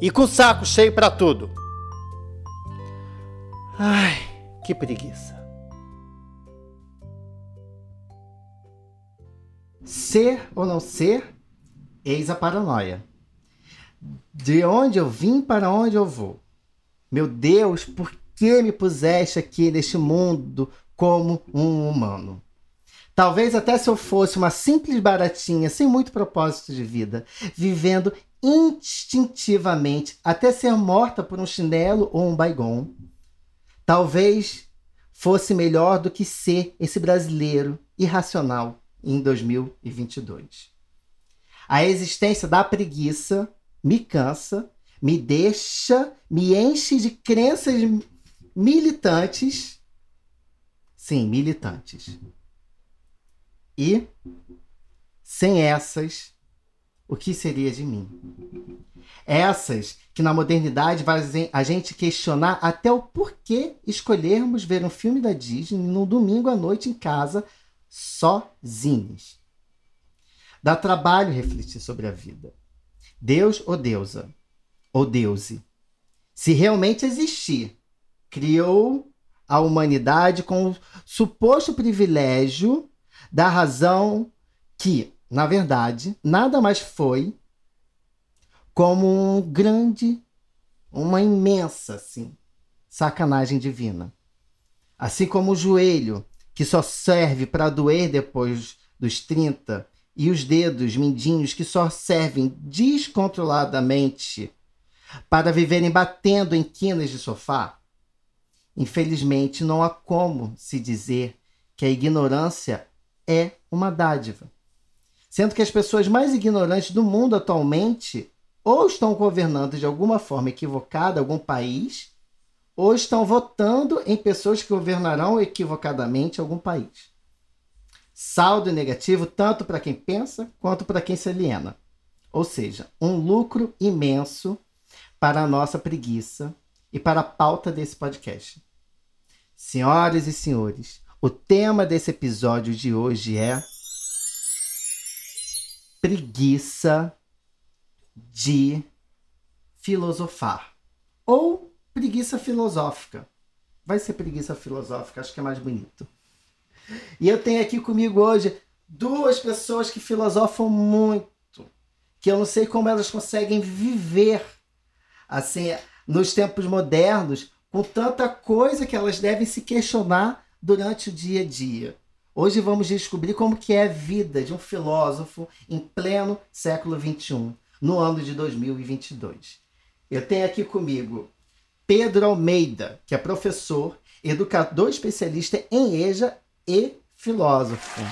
e com o saco cheio para tudo. Ai, que preguiça. Ser ou não ser, eis a paranoia. De onde eu vim para onde eu vou. Meu Deus, por que me puseste aqui neste mundo como um humano? Talvez até se eu fosse uma simples baratinha, sem muito propósito de vida, vivendo instintivamente até ser morta por um chinelo ou um baigon. Talvez fosse melhor do que ser esse brasileiro irracional em 2022. A existência da preguiça me cansa, me deixa, me enche de crenças militantes. Sim, militantes. E sem essas o que seria de mim? Essas que na modernidade fazem a gente questionar até o porquê escolhermos ver um filme da Disney no domingo à noite em casa, sozinhos. Dá trabalho refletir sobre a vida. Deus ou deusa, ou deuse, se realmente existir, criou a humanidade com o suposto privilégio da razão que na verdade, nada mais foi como um grande, uma imensa, assim, sacanagem divina. Assim como o joelho, que só serve para doer depois dos 30, e os dedos mindinhos, que só servem descontroladamente para viverem batendo em quinas de sofá. Infelizmente, não há como se dizer que a ignorância é uma dádiva. Sendo que as pessoas mais ignorantes do mundo atualmente ou estão governando de alguma forma equivocada algum país, ou estão votando em pessoas que governarão equivocadamente algum país. Saldo negativo tanto para quem pensa quanto para quem se aliena. Ou seja, um lucro imenso para a nossa preguiça e para a pauta desse podcast. Senhoras e senhores, o tema desse episódio de hoje é preguiça de filosofar. Ou preguiça filosófica. Vai ser preguiça filosófica, acho que é mais bonito. E eu tenho aqui comigo hoje duas pessoas que filosofam muito, que eu não sei como elas conseguem viver assim nos tempos modernos com tanta coisa que elas devem se questionar durante o dia a dia. Hoje vamos descobrir como que é a vida de um filósofo em pleno século XXI, no ano de 2022. Eu tenho aqui comigo Pedro Almeida, que é professor, educador especialista em EJA e filósofo.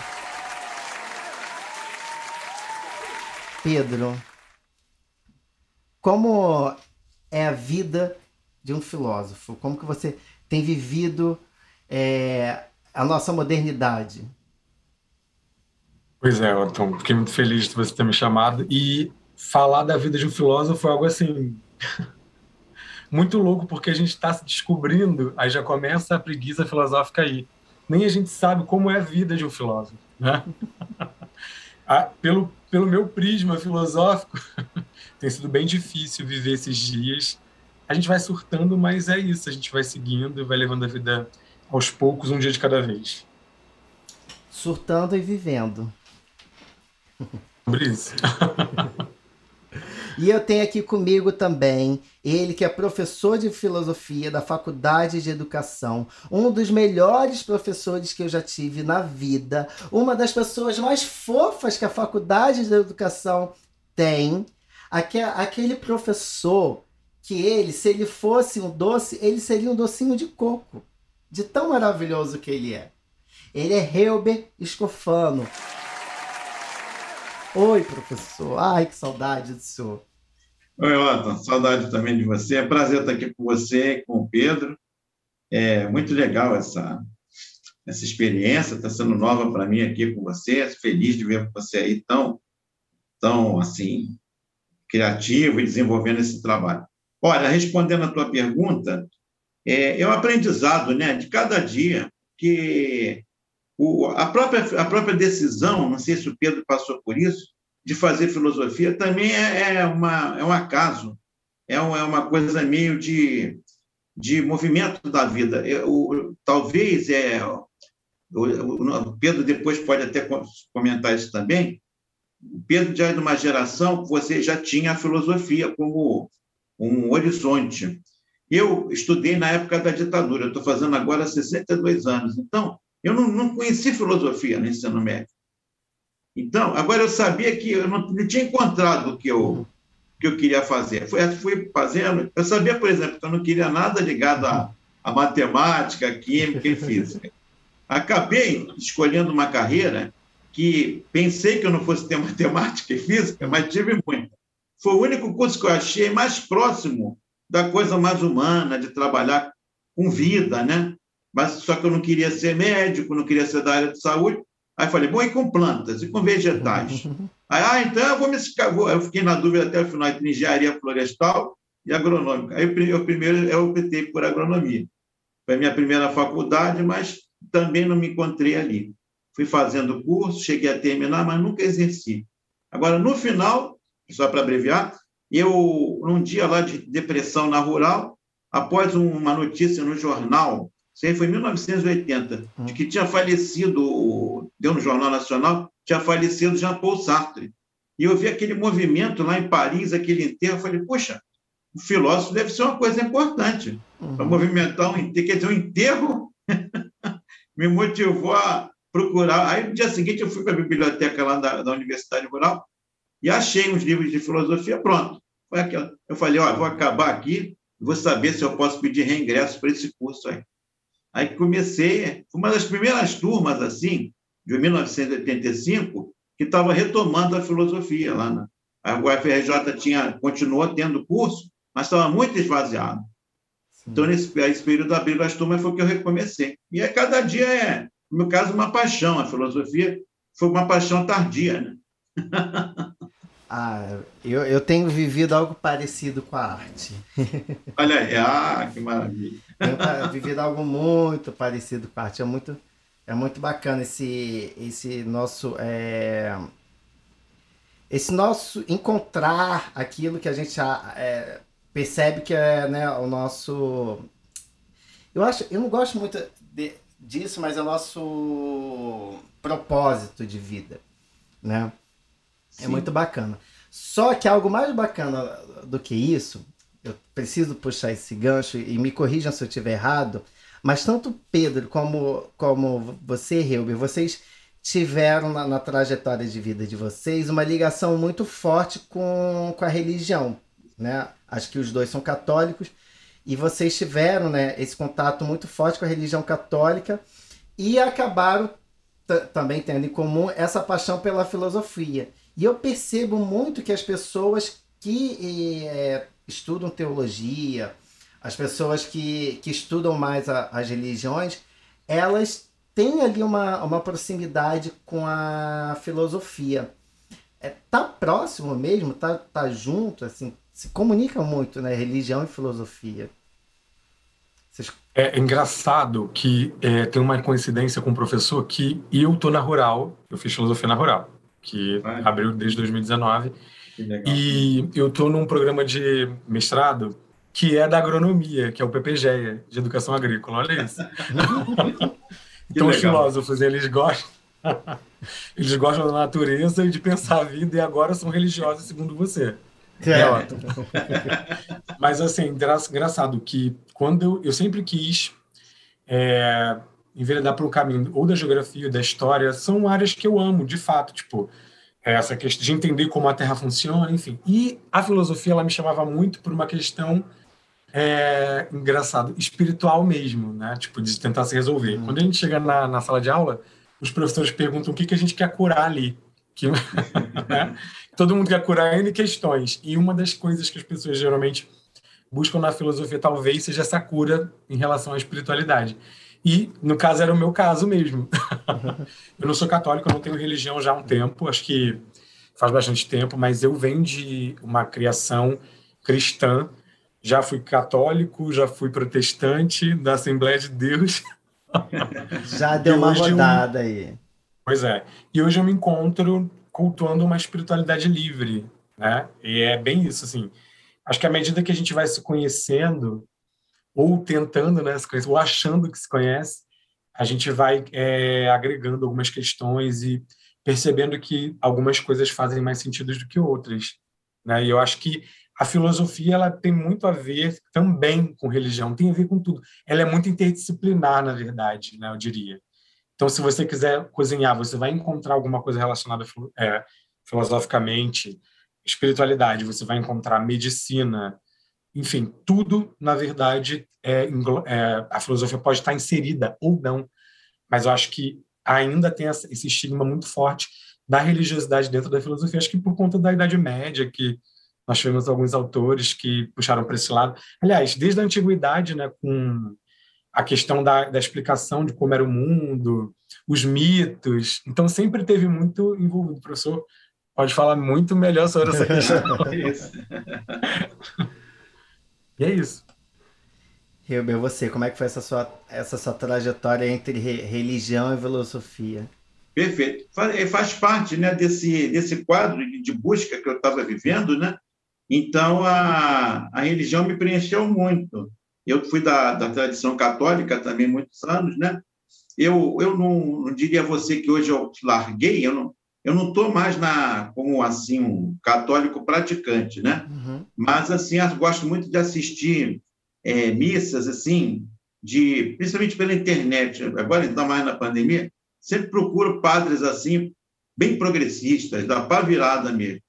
Pedro, como é a vida de um filósofo? Como que você tem vivido é, a nossa modernidade. Pois é, Otton, fiquei muito feliz de você ter me chamado e falar da vida de um filósofo é algo assim muito louco porque a gente está se descobrindo, aí já começa a preguiça filosófica aí. Nem a gente sabe como é a vida de um filósofo, né? ah, pelo, pelo meu prisma filosófico, tem sido bem difícil viver esses dias. A gente vai surtando, mas é isso, a gente vai seguindo vai levando a vida aos poucos, um dia de cada vez. Surtando e vivendo. Isso. E eu tenho aqui comigo também ele que é professor de filosofia da Faculdade de Educação, um dos melhores professores que eu já tive na vida, uma das pessoas mais fofas que a Faculdade de Educação tem, aquele professor que ele, se ele fosse um doce, ele seria um docinho de coco de tão maravilhoso que ele é. Ele é Helber Escofano. Oi, professor. Ai, que saudade do senhor. Oi, Otton, saudade também de você. É prazer estar aqui com você, com o Pedro. É muito legal essa, essa experiência, está sendo nova para mim aqui com você. Feliz de ver você aí tão, tão assim, criativo e desenvolvendo esse trabalho. Olha, respondendo a tua pergunta, é, é um aprendizado né, de cada dia que o, a, própria, a própria decisão, não sei se o Pedro passou por isso, de fazer filosofia também é, é, uma, é um acaso, é, um, é uma coisa meio de, de movimento da vida. Eu, talvez, é, o Pedro depois pode até comentar isso também, o Pedro já é de uma geração que você já tinha a filosofia como um horizonte. Eu estudei na época da ditadura, estou fazendo agora 62 anos, então eu não, não conheci filosofia no ensino médio. Então, agora eu sabia que eu não, não tinha encontrado o que eu, que eu queria fazer. Fui, fui fazendo. Eu sabia, por exemplo, que eu não queria nada ligado a, a matemática, química e física. Acabei escolhendo uma carreira que pensei que eu não fosse ter matemática e física, mas tive muita. Foi o único curso que eu achei mais próximo da coisa mais humana, de trabalhar com vida, né? Mas só que eu não queria ser médico, não queria ser da área de saúde, Aí falei, bom, e com plantas, e com vegetais? Aí, ah, então eu vou me eu fiquei na dúvida até o final entre engenharia florestal e agronômica. Aí eu primeiro eu optei por agronomia. Foi a minha primeira faculdade, mas também não me encontrei ali. Fui fazendo curso, cheguei a terminar, mas nunca exerci. Agora, no final, só para abreviar, eu, num dia lá de depressão na rural, após uma notícia no jornal isso aí foi em 1980, de que tinha falecido, deu no Jornal Nacional, tinha falecido Jean-Paul Sartre. E eu vi aquele movimento lá em Paris, aquele enterro, eu falei, poxa, o filósofo deve ser uma coisa importante uhum. para movimentar um enterro. Quer dizer, um enterro me motivou a procurar. Aí, no dia seguinte, eu fui para a biblioteca lá da, da Universidade Rural e achei uns livros de filosofia, pronto. Foi. Eu falei, ó, vou acabar aqui, vou saber se eu posso pedir reingresso para esse curso aí. Aí comecei, uma das primeiras turmas, assim, de 1985, que estava retomando a filosofia lá. Na, a UFRJ tinha, continuou tendo curso, mas estava muito esvaziado. Sim. Então, nesse, esse período da abril das turmas foi que eu recomecei. E a cada dia é, no meu caso, uma paixão. A filosofia foi uma paixão tardia, né? Ah, eu, eu tenho vivido algo parecido com a arte. Olha aí, ah, que maravilha. Tenho vivido algo muito parecido com a arte. É muito, é muito bacana esse, esse nosso. É, esse nosso encontrar aquilo que a gente é, percebe que é né, o nosso. Eu acho, eu não gosto muito de, disso, mas é o nosso propósito de vida, né? É muito bacana. Só que algo mais bacana do que isso, eu preciso puxar esse gancho e me corrijam se eu estiver errado, mas tanto Pedro como, como você, Reuber, vocês tiveram na, na, trajetória de vida de vocês uma ligação muito forte com, com a religião, né? Acho que os dois são católicos e vocês tiveram, né, esse contato muito forte com a religião católica e acabaram também tendo em comum essa paixão pela filosofia. E eu percebo muito que as pessoas que é, estudam teologia, as pessoas que, que estudam mais a, as religiões, elas têm ali uma, uma proximidade com a filosofia. É, tá próximo mesmo, tá, tá junto, assim, se comunica muito, né? Religião e filosofia. Vocês... É engraçado que é, tem uma coincidência com o professor que eu tô na rural, eu fiz filosofia na rural que Vai. abriu desde 2019. E eu estou num programa de mestrado que é da agronomia, que é o PPGEA, de educação agrícola. Olha isso. então, os filósofos, eles gostam. eles gostam da natureza e de pensar a vida e agora são religiosos, segundo você. É, é ótimo. Mas, assim, engraçado que quando eu, eu sempre quis é, enveredar para o caminho ou da geografia, ou da história, são áreas que eu amo, de fato, tipo, essa questão de entender como a Terra funciona, enfim. E a filosofia, ela me chamava muito por uma questão, é, engraçado, espiritual mesmo, né? Tipo, de tentar se resolver. Uhum. Quando a gente chega na, na sala de aula, os professores perguntam o que, que a gente quer curar ali. que né? todo mundo quer curar N questões. E uma das coisas que as pessoas geralmente buscam na filosofia talvez seja essa cura em relação à espiritualidade. E, no caso, era o meu caso mesmo. eu não sou católico, eu não tenho religião já há um tempo, acho que faz bastante tempo, mas eu venho de uma criação cristã. Já fui católico, já fui protestante da Assembleia de Deus. já deu uma rodada eu... aí. Pois é. E hoje eu me encontro cultuando uma espiritualidade livre, né? E é bem isso, assim. Acho que à medida que a gente vai se conhecendo, ou tentando, né, se conhecer, ou achando que se conhece, a gente vai é, agregando algumas questões e percebendo que algumas coisas fazem mais sentido do que outras. Né? E eu acho que a filosofia ela tem muito a ver também com religião, tem a ver com tudo. Ela é muito interdisciplinar, na verdade, né, eu diria. Então, se você quiser cozinhar, você vai encontrar alguma coisa relacionada é, filosoficamente, espiritualidade, você vai encontrar medicina, enfim, tudo, na verdade, é, é, a filosofia pode estar inserida ou não, mas eu acho que ainda tem esse estigma muito forte da religiosidade dentro da filosofia, acho que por conta da Idade Média, que nós tivemos alguns autores que puxaram para esse lado. Aliás, desde a antiguidade, né, com a questão da, da explicação de como era o mundo, os mitos. Então, sempre teve muito envolvido. O professor pode falar muito melhor sobre essa questão. e é isso. Hilber, você, como é que foi essa sua, essa sua trajetória entre religião e filosofia? Perfeito. Faz, é, faz parte né, desse, desse quadro de busca que eu estava vivendo, né? Então, a, a religião me preencheu muito. Eu fui da, da tradição católica também muitos anos, né? Eu, eu não, não diria a você que hoje eu larguei, eu não eu não estou mais na como assim um católico praticante, né? Uhum. Mas assim, gosto muito de assistir é, missas assim, de principalmente pela internet. Agora ainda mais na pandemia, sempre procuro padres assim bem progressistas, da pá virada mesmo.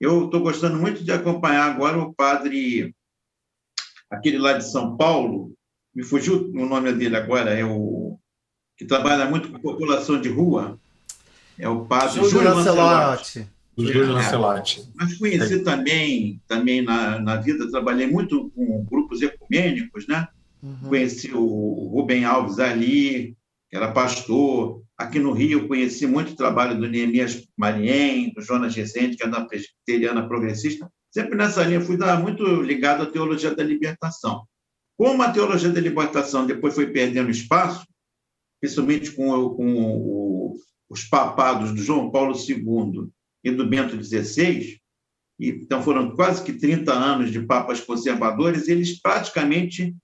Eu estou gostando muito de acompanhar agora o padre aquele lá de São Paulo, me fugiu o nome dele agora, é o que trabalha muito com população de rua, é o padre Júlio, Júlio Lancelotti. Júlio Lancelotti. É, mas conheci também, também na, na vida, trabalhei muito com grupos ecumênicos, né? Uhum. Conheci o Rubem Alves ali, que era pastor. Aqui no Rio, conheci muito o trabalho do Neemias Marien, do Jonas Rezende, que é da presbiteriana progressista sempre nessa linha, fui dar muito ligado à teologia da libertação. Como a teologia da libertação depois foi perdendo espaço, principalmente com, com o, os papados do João Paulo II e do Bento XVI, então foram quase que 30 anos de papas conservadores, eles praticamente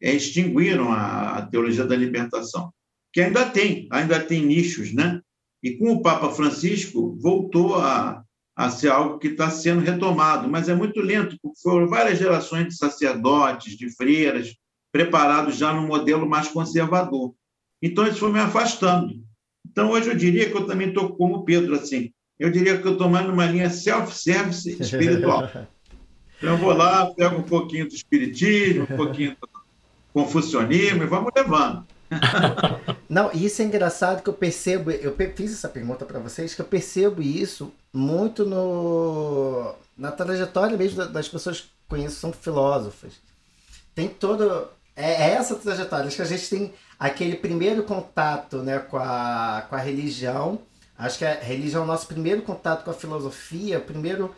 é, extinguiram a, teologia da libertação, que ainda tem, ainda tem nichos, né? E com o Papa Francisco voltou a, a ser algo que está sendo retomado, mas é muito lento, porque foram várias gerações de sacerdotes, de freiras, preparados já num modelo mais conservador. Então, isso foi me afastando. Então, hoje eu diria que eu também estou como Pedro, assim, eu diria que eu estou mais numa linha self-service espiritual. Então, eu vou lá, pego um pouquinho do espiritismo, um pouquinho do confucionismo e vamos levando. Não, isso é engraçado que eu percebo, eu fiz essa pergunta para vocês, que eu percebo isso muito no na trajetória mesmo das pessoas que conheço são filósofas. Tem todo é, é essa trajetória, acho que a gente tem aquele primeiro contato, né, com a, com a religião. Acho que a religião é o nosso primeiro contato com a filosofia, primeiro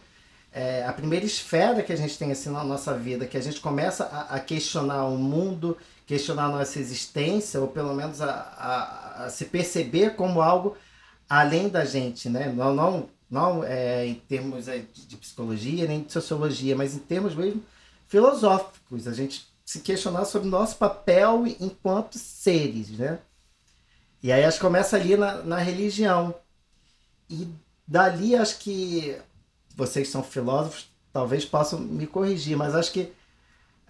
é, a primeira esfera que a gente tem assim na nossa vida, que a gente começa a, a questionar o mundo questionar a nossa existência, ou pelo menos a, a, a, se perceber como algo além da gente, né? Não, não, não é, em termos é, de psicologia nem de sociologia, mas em termos mesmo filosóficos, a gente se questionar sobre o nosso papel enquanto seres, né? E aí acho que começa ali na, na religião. E dali acho que vocês são filósofos, talvez possam me corrigir, mas acho que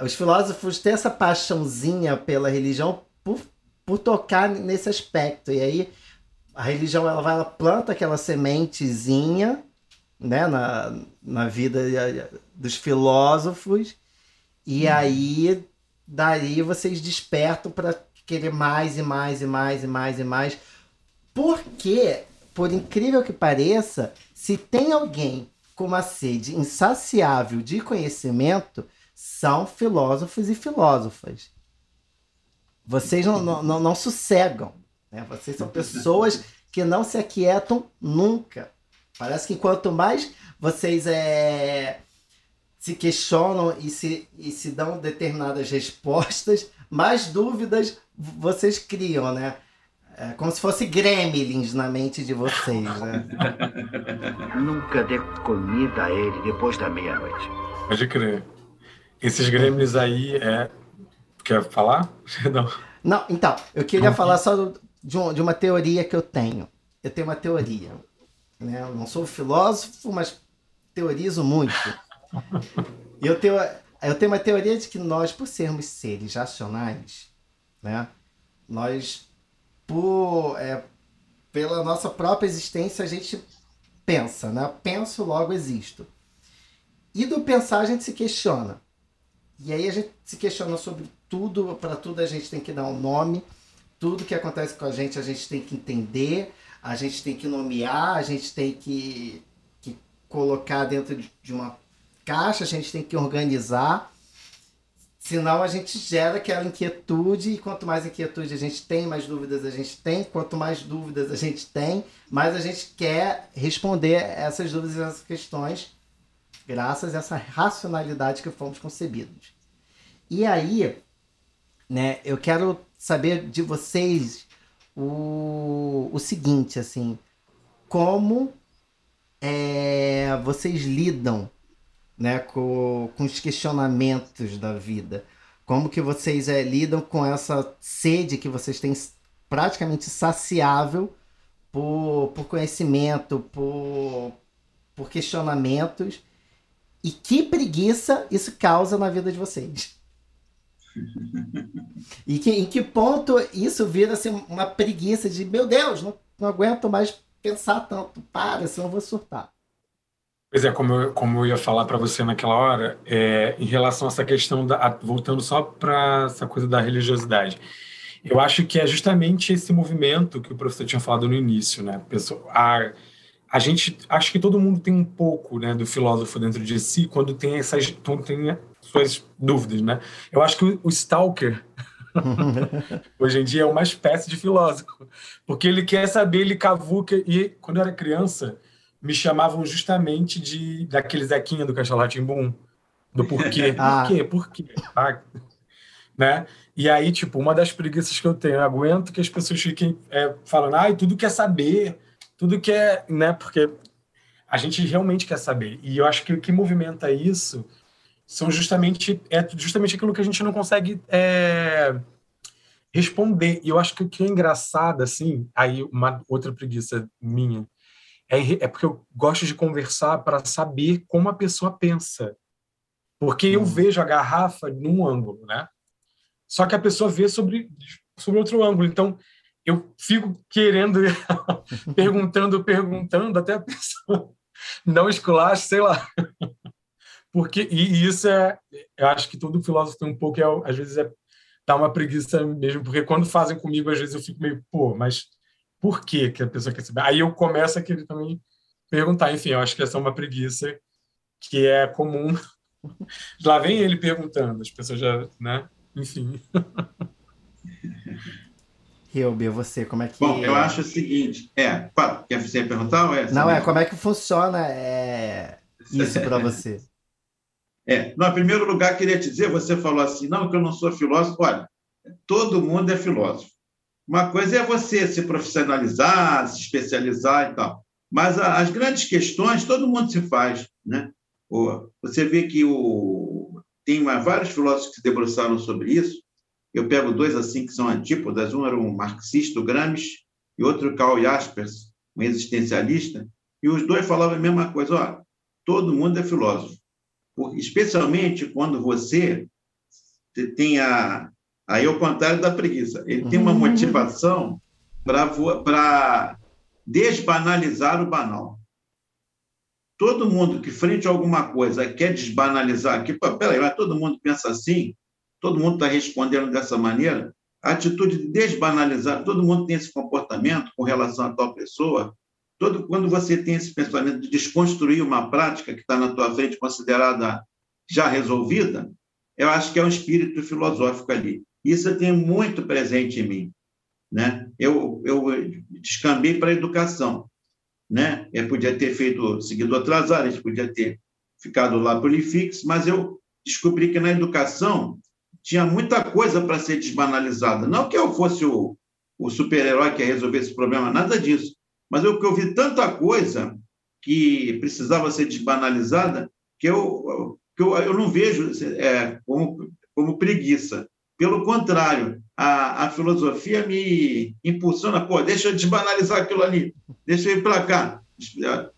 os filósofos têm essa paixãozinha pela religião por, por tocar nesse aspecto. E aí a religião ela vai, ela planta aquela sementezinha né, na, na vida dos filósofos, e hum. aí daí vocês despertam para querer mais e mais e mais e mais e mais. Por quê? por incrível que pareça, se tem alguém com uma sede insaciável de conhecimento, são filósofos e filósofas. Vocês não, não, não, não sossegam. Né? Vocês são pessoas que não se aquietam nunca. Parece que quanto mais vocês é, se questionam e se, e se dão determinadas respostas, mais dúvidas vocês criam, né? É como se fosse gremlins na mente de vocês, né? Nunca dê comida a ele depois da meia-noite. Pode crer. Esses gremlins aí é. Quer falar? Não. Não, então, eu queria falar só de, um, de uma teoria que eu tenho. Eu tenho uma teoria. Né? Eu não sou filósofo, mas teorizo muito. Eu tenho, eu tenho uma teoria de que nós, por sermos seres racionais, né? nós, por, é, pela nossa própria existência, a gente pensa, né? Penso, logo existo. E do pensar a gente se questiona. E aí a gente se questiona sobre tudo, para tudo a gente tem que dar um nome, tudo que acontece com a gente a gente tem que entender, a gente tem que nomear, a gente tem que, que colocar dentro de uma caixa, a gente tem que organizar. Senão a gente gera aquela inquietude, e quanto mais inquietude a gente tem, mais dúvidas a gente tem. Quanto mais dúvidas a gente tem, mais a gente quer responder essas dúvidas e essas questões, graças a essa racionalidade que fomos concebidos. E aí, né, eu quero saber de vocês o, o seguinte, assim, como é, vocês lidam né, com, com os questionamentos da vida? Como que vocês é, lidam com essa sede que vocês têm praticamente saciável por, por conhecimento, por, por questionamentos? E que preguiça isso causa na vida de vocês? E que, em que ponto isso vira assim, uma preguiça de, meu Deus, não, não aguento mais pensar tanto, para, senão eu vou surtar. Pois é, como eu, como eu ia falar para você naquela hora, é, em relação a essa questão, da, voltando só para essa coisa da religiosidade, eu acho que é justamente esse movimento que o professor tinha falado no início, né? A, a gente, acho que todo mundo tem um pouco né, do filósofo dentro de si quando tem essas, quando tem suas dúvidas, né? Eu acho que o, o stalker hoje em dia é uma espécie de filósofo, porque ele quer saber, ele cavuca e quando eu era criança me chamavam justamente de daquele Zequinha do Castelo Ratimbum, do porquê, ah. por quê, por quê, ah, né? E aí, tipo, uma das preguiças que eu tenho, eu aguento que as pessoas fiquem é, falando, ai, ah, tudo quer saber, tudo quer, né? Porque a gente realmente quer saber. E eu acho que o que movimenta isso são justamente é justamente aquilo que a gente não consegue é, responder. E eu acho que o que é engraçado, assim, aí uma outra preguiça minha é, é porque eu gosto de conversar para saber como a pessoa pensa. Porque eu uhum. vejo a garrafa num ângulo, né? Só que a pessoa vê sobre, sobre outro ângulo. Então, eu fico querendo, perguntando, perguntando, até a pessoa não esculacha, sei lá. Porque, e isso é, eu acho que todo filósofo tem um pouco, é, às vezes é dá uma preguiça mesmo, porque quando fazem comigo, às vezes eu fico meio, pô, mas por que, que a pessoa quer saber? Aí eu começo a querer também perguntar. Enfim, eu acho que essa é uma preguiça que é comum. Lá vem ele perguntando, as pessoas já, né? Enfim. Hilber, você, como é que. Bom, eu acho o seguinte: é, quer você perguntar? Ou é Não, é como é que funciona é, isso para você? É, no primeiro lugar, queria te dizer: você falou assim, não, que eu não sou filósofo. Olha, todo mundo é filósofo. Uma coisa é você se profissionalizar, se especializar e tal. Mas as grandes questões todo mundo se faz. Né? Você vê que o... tem vários filósofos que se debruçaram sobre isso. Eu pego dois assim que são antípodas. Um era um marxista, o Gramsci, e outro Karl Jaspers, um existencialista. E os dois falavam a mesma coisa. Ó, todo mundo é filósofo. Especialmente quando você tem a, Aí, ao contrário da preguiça, ele tem uma uhum. motivação para desbanalizar o banal. Todo mundo que, frente a alguma coisa, quer desbanalizar, que, peraí, mas todo mundo pensa assim, todo mundo está respondendo dessa maneira, a atitude de desbanalizar, todo mundo tem esse comportamento com relação a tal pessoa, todo, quando você tem esse pensamento de desconstruir uma prática que está na tua frente considerada já resolvida, eu acho que é um espírito filosófico ali. Isso eu tenho muito presente em mim. Né? Eu, eu descambei para a educação. Né? Eu podia ter feito, seguido outras áreas, podia ter ficado lá o IFIX, mas eu descobri que na educação tinha muita coisa para ser desbanalizada. Não que eu fosse o, o super-herói que ia resolver esse problema, nada disso. Mas eu que eu vi tanta coisa que precisava ser desbanalizada que eu, que eu, eu não vejo é, como, como preguiça. Pelo contrário, a, a filosofia me impulsiona, pô, deixa eu desbanalizar aquilo ali, deixa eu ir para cá.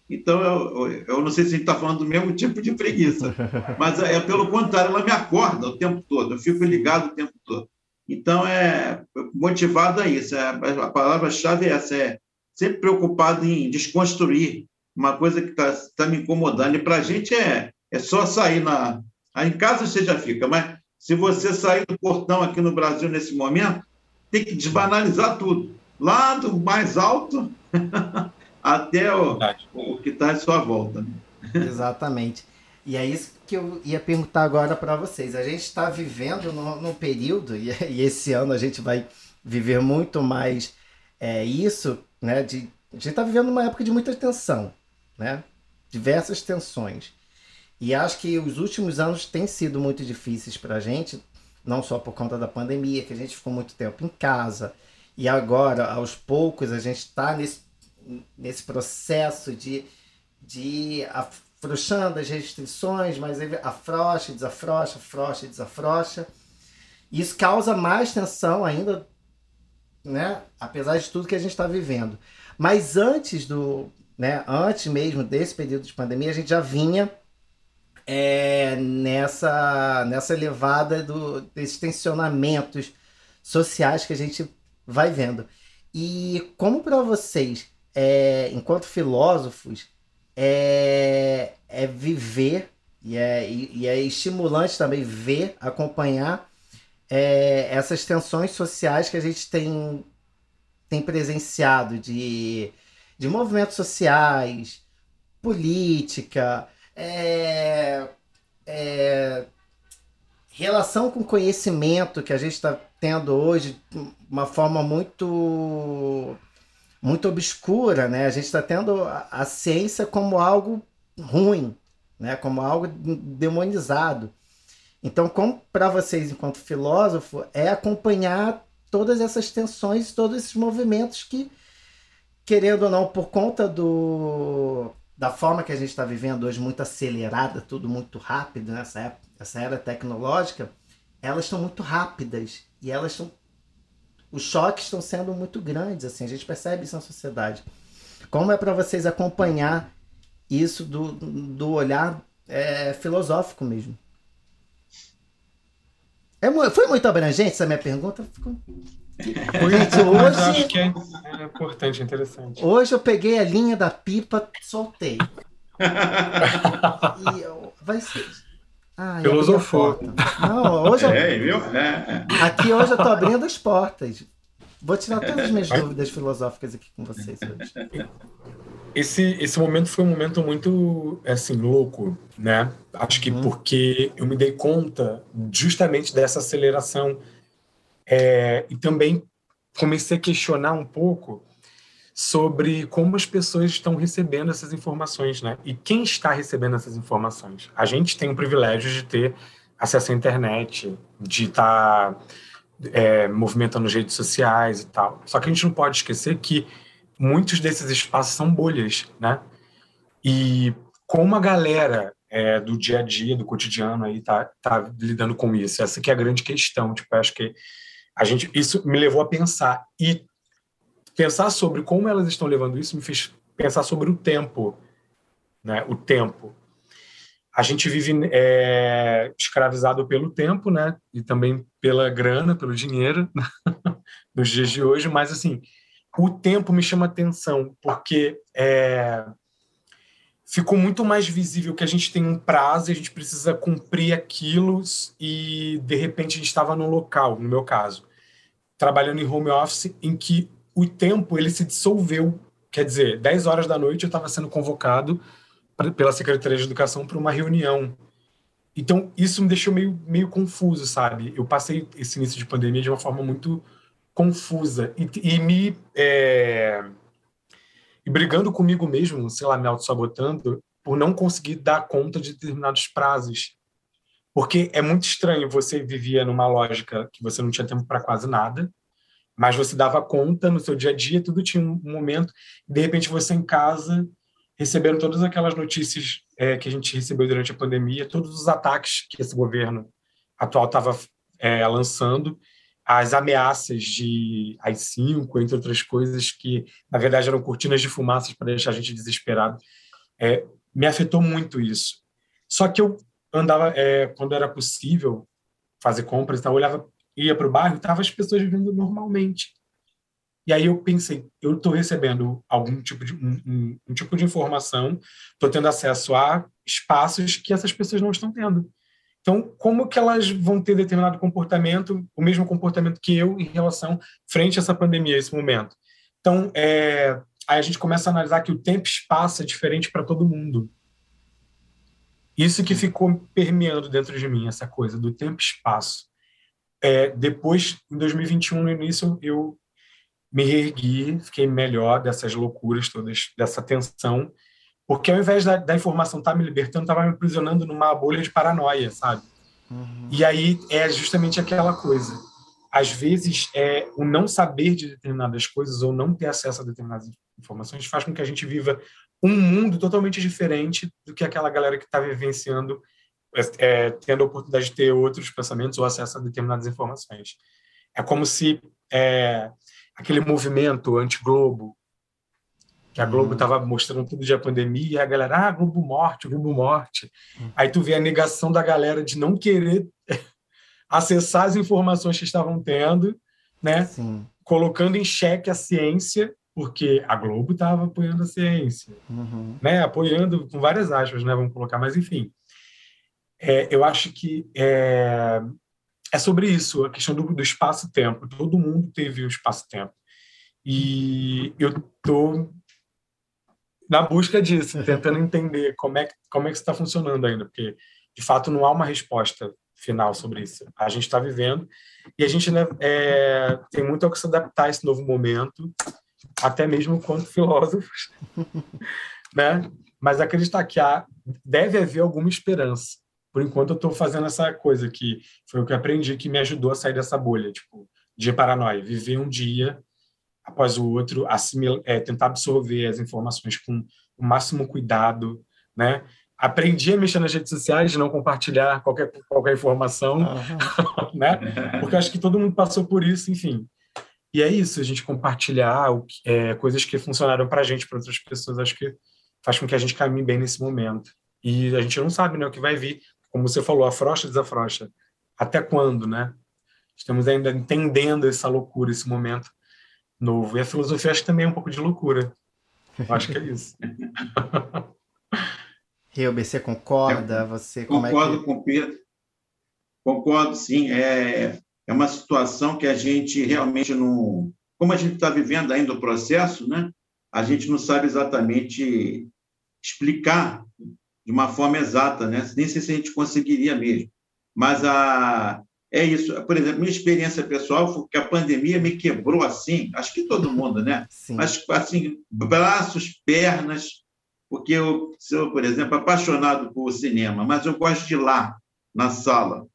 Então, eu, eu não sei se a gente está falando do mesmo tipo de preguiça, mas é, é pelo contrário, ela me acorda o tempo todo, eu fico ligado o tempo todo. Então, é motivado a isso. É, a palavra-chave é essa, é sempre preocupado em desconstruir uma coisa que está tá me incomodando. E para a gente é, é só sair na. Em casa você já fica, mas se você sair do portão aqui no Brasil nesse momento, tem que desbanalizar tudo. Lá do mais alto até o, o que está à sua volta. Né? Exatamente. E é isso que eu ia perguntar agora para vocês. A gente está vivendo num, período, e, e, esse ano a gente vai viver muito mais é, isso, né? De, a gente está vivendo uma época de muita tensão, né? Diversas tensões. E acho que os últimos anos têm sido muito difíceis para a gente, não só por conta da pandemia, que a gente ficou muito tempo em casa, e agora, aos poucos, a gente está nesse, nesse processo de, de afrouxando as restrições, mas afrouxa, desafrouxa, afrouxa, desafrouxa. Isso causa mais tensão ainda, né? apesar de tudo que a gente está vivendo. Mas antes do, né, antes mesmo desse período de pandemia, a gente já vinha é, nessa, nessa levada do, desses tensionamentos sociais que a gente vai vendo. E como para vocês, é, enquanto filósofos, é, é viver e é, e, é estimulante também ver, acompanhar é, essas tensões sociais que a gente tem, tem presenciado de, de movimentos sociais, política, é, é, relação com conhecimento que a gente está tendo hoje, uma forma muito muito obscura, né? A gente está tendo a, a, ciência como algo ruim, né? Como algo demonizado. Então, como para vocês, enquanto filósofo, é acompanhar todas essas tensões, todos esses movimentos que, querendo ou não, por conta do da forma que a gente está vivendo hoje, muito acelerada, tudo muito rápido nessa época, essa era tecnológica, elas estão muito rápidas e elas estão os choques estão sendo muito grandes, assim, a gente percebe isso na sociedade. Como é para vocês acompanhar isso do, do olhar é, filosófico mesmo? É, foi muito abrangente essa minha pergunta? Ficou... Gente, hoje. acho que é, é importante, é interessante. Hoje eu peguei a linha da pipa, soltei. e eu, vai ser. Ah, Filosofou. Não, hoje eu... é, viu? É. Aqui hoje eu tô abrindo as portas. Vou tirar todas as minhas dúvidas filosóficas aqui com vocês hoje. Esse, esse momento foi um momento muito, assim, louco, né? Acho que hum. porque eu me dei conta justamente dessa aceleração é, e também comecei a questionar um pouco sobre como as pessoas estão recebendo essas informações, né? E quem está recebendo essas informações? A gente tem o privilégio de ter acesso à internet, de estar tá, é, movimentando as redes sociais e tal. Só que a gente não pode esquecer que muitos desses espaços são bolhas, né? E como a galera é, do dia a dia, do cotidiano aí tá, tá lidando com isso? Essa que é a grande questão. Tipo, acho que a gente isso me levou a pensar e pensar sobre como elas estão levando isso me fez pensar sobre o tempo, né? O tempo. A gente vive é, escravizado pelo tempo, né? E também pela grana, pelo dinheiro nos dias de hoje. Mas assim, o tempo me chama atenção porque é, ficou muito mais visível que a gente tem um prazo e a gente precisa cumprir aquilo e de repente a gente estava num local, no meu caso, trabalhando em home office, em que o tempo ele se dissolveu quer dizer, 10 horas da noite eu estava sendo convocado pra, pela Secretaria de Educação para uma reunião. Então, isso me deixou meio, meio confuso, sabe? Eu passei esse início de pandemia de uma forma muito confusa e, e me. É, e brigando comigo mesmo, sei lá, me auto-sabotando, por não conseguir dar conta de determinados prazos. Porque é muito estranho, você vivia numa lógica que você não tinha tempo para quase nada, mas você dava conta no seu dia a dia, tudo tinha um momento, de repente você em casa, recebendo todas aquelas notícias é, que a gente recebeu durante a pandemia, todos os ataques que esse governo atual estava é, lançando, as ameaças de AI-5, entre outras coisas, que na verdade eram cortinas de fumaças para deixar a gente desesperado. É, me afetou muito isso. Só que eu andava, é, quando era possível fazer compras, então, eu olhava ia para o bairro, tava as pessoas vivendo normalmente. E aí eu pensei, eu estou recebendo algum tipo de um, um, um tipo de informação, estou tendo acesso a espaços que essas pessoas não estão tendo. Então, como que elas vão ter determinado comportamento, o mesmo comportamento que eu em relação frente a essa pandemia, esse momento? Então, é, aí a gente começa a analisar que o tempo e espaço é diferente para todo mundo. Isso que ficou permeando dentro de mim, essa coisa do tempo e espaço. É, depois, em 2021, no início, eu me reergui, fiquei melhor dessas loucuras todas, dessa tensão, porque ao invés da, da informação estar tá me libertando, estava me aprisionando numa bolha de paranoia, sabe? Uhum. E aí é justamente aquela coisa. Às vezes, é, o não saber de determinadas coisas ou não ter acesso a determinadas informações faz com que a gente viva um mundo totalmente diferente do que aquela galera que está vivenciando é, tendo a oportunidade de ter outros pensamentos ou acesso a determinadas informações. É como se é, aquele movimento anti-Globo, que a Globo estava uhum. mostrando tudo de a pandemia, e a galera, ah, Globo morte, Globo morte. Uhum. Aí tu vê a negação da galera de não querer acessar as informações que estavam tendo, né? Sim. Colocando em xeque a ciência, porque a Globo estava apoiando a ciência, uhum. né? Apoiando com várias aspas, né? Vamos colocar, mas enfim. É, eu acho que é, é, sobre isso, a questão do, do espaço-tempo. Todo mundo teve o espaço-tempo. E eu estou na busca disso, tentando entender como é, como é que está funcionando ainda, porque, de fato, não há uma resposta final sobre isso. A gente está vivendo e a gente né, é, tem muito a que se adaptar a esse novo momento, até mesmo quanto filósofos, né? Mas acreditar que há, deve haver alguma esperança por enquanto eu estou fazendo essa coisa que foi o que aprendi que me ajudou a sair dessa bolha, tipo, de paranoia, viver um dia após o outro, assimil, é, tentar absorver as informações com o máximo cuidado, né? Aprendi a mexer nas redes sociais, não compartilhar qualquer, qualquer informação, uhum. né? Porque acho que todo mundo passou por isso, enfim. E é isso, a gente compartilhar o, é, coisas que funcionaram para a gente, para outras pessoas, acho que faz com que a gente caminhe bem nesse momento. E a gente não sabe né, o que vai vir como você falou, afrocha, desafrocha. Até quando, né? Estamos ainda entendendo essa loucura, esse momento novo. E a filosofia acho que também é um pouco de loucura. Eu acho que é isso. Reuber, você concorda? Você, concordo é que... com o Pedro. Concordo, sim. É, é uma situação que a gente realmente não. Como a gente está vivendo ainda o processo, né? a gente não sabe exatamente explicar de uma forma exata, né? Nem sei se a gente conseguiria mesmo. Mas a, é isso. Por exemplo, minha experiência pessoal foi que a pandemia me quebrou assim, acho que todo mundo, né? Sim. Mas assim, braços, pernas, porque eu sou, por exemplo, apaixonado por cinema, mas eu gosto de ir lá, na sala.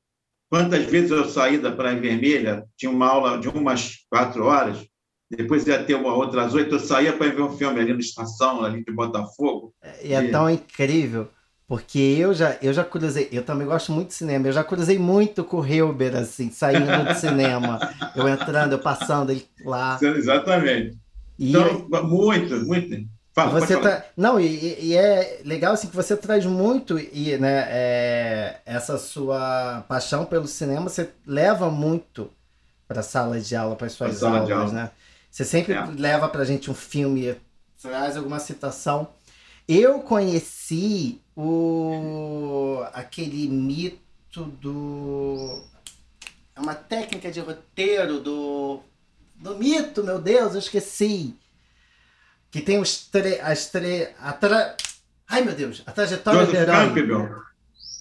Quantas vezes eu saí da Praia Vermelha, tinha uma aula de umas quatro horas, depois ia ter uma outra às oito, eu saía para ver um filme ali na estação, ali de Botafogo. E é tão incrível porque eu já, eu já cruzei, eu também gosto muito de cinema, eu já cruzei muito com o Hilber, assim, saindo do cinema. Eu entrando, eu passando ele lá. Exatamente. E então, muito, muito. Fala, você tá, não, e, e, é legal assim que você traz muito e né, é, essa sua paixão pelo cinema, você leva muito para a sala de aula, para as suas aulas, né? Você sempre é. leva para a gente um filme, traz alguma citação. Eu conheci o aquele mito do é uma técnica de roteiro do do mito, meu Deus, eu esqueci. que tem os tre... as tre... a tra... Ai, meu Deus, a trajetória Joseph do herói. Campbell.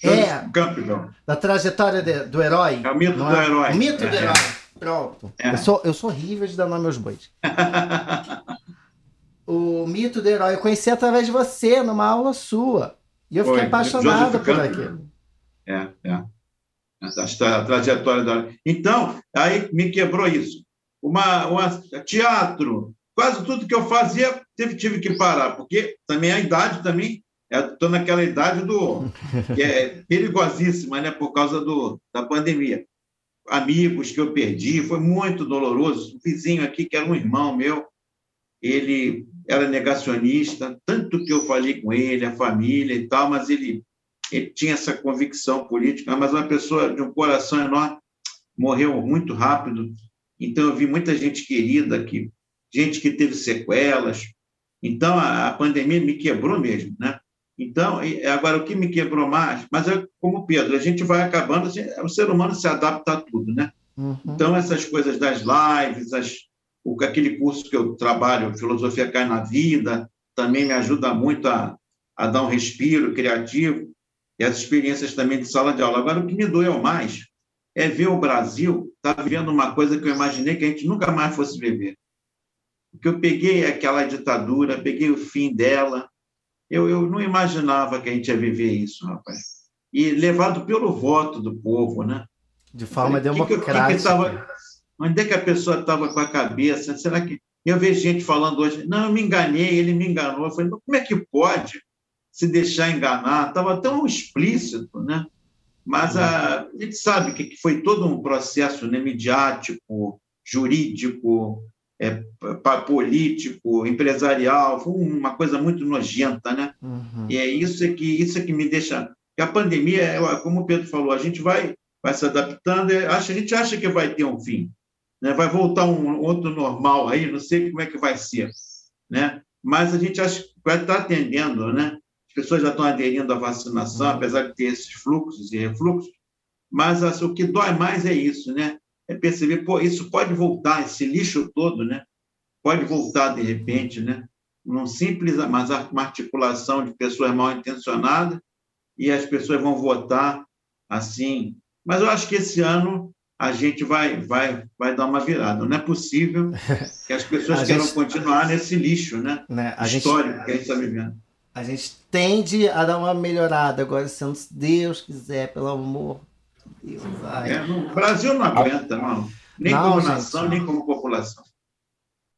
É. Campbell. Da trajetória de- do herói. É o mito do herói. O mito do É. herói. Pronto. É. Eu, sou, eu sou horrível de dar nome aos bois. o mito do herói eu conheci através de você, numa aula sua. E eu fiquei Foi. apaixonado por aquilo. É, é. A trajetória da. Então, aí me quebrou isso. Uma, uma- teatro, quase tudo que eu fazia tive, tive que parar, porque também a idade também. Estou naquela idade do que é perigosíssima, né? Por causa do, da pandemia. Amigos que eu perdi, foi muito doloroso. Um vizinho aqui, que era um irmão meu, ele era negacionista, tanto que eu falei com ele, a família e tal, mas ele ele tinha essa convicção política, mas uma pessoa de um coração enorme, morreu muito rápido. Então, eu vi muita gente querida aqui, gente que teve sequelas. Então, a, a pandemia me quebrou mesmo, né? Então, agora, o que me quebrou mais, mas é como Pedro, a gente vai acabando, o ser humano se adapta a tudo, né? Uhum. Então, essas coisas das lives, as, o, aquele curso que eu trabalho, Filosofia Cai na Vida, também me ajuda muito a, a dar um respiro criativo, e as experiências também de sala de aula. Agora, o que me doeu mais é ver o Brasil estar vivendo uma coisa que eu imaginei que a gente nunca mais fosse viver. Porque eu peguei aquela ditadura, peguei o fim dela, eu, eu não imaginava que a gente ia viver isso, rapaz. E levado pelo voto do povo, né? De forma O que que- que democrática. tava- Onde é que a pessoa estava com a cabeça? Será que. Eu vejo gente falando hoje, não, eu me enganei, ele me enganou. Eu falei, "Mas como é que pode se deixar enganar? Estava tão explícito, né? Mas a, a gente sabe que foi todo um processo né, midiático, jurídico, é, político, empresarial, foi uma coisa muito nojenta, né? Uhum. E é isso é que isso é que me deixa. que a pandemia, é, como o Pedro falou, a gente vai, vai se adaptando, acha, a gente acha que vai ter um fim, né? vai voltar um outro normal aí, não sei como é que vai ser, né? mas a gente acha que vai estar atendendo, né? as pessoas já estão aderindo à vacinação, apesar de ter esses fluxos e refluxos, mas assim, o que dói mais é isso, né? é perceber, pô, isso pode voltar, esse lixo todo, né? pode voltar de repente, né? num simples, mas uma articulação de pessoas mal intencionadas e as pessoas vão votar assim. Mas eu acho que esse ano a gente vai vai vai dar uma virada. Não é possível que as pessoas queiram gente- continuar nesse lixo, né? Né? A, gente, Histórico que a gente está vivendo. a gente tende a dar uma melhorada agora, se Deus quiser, pelo amor de Deus. Ai. É, no- o Brasil não aguenta, não. Nem Não, como gente. nação, nem como população.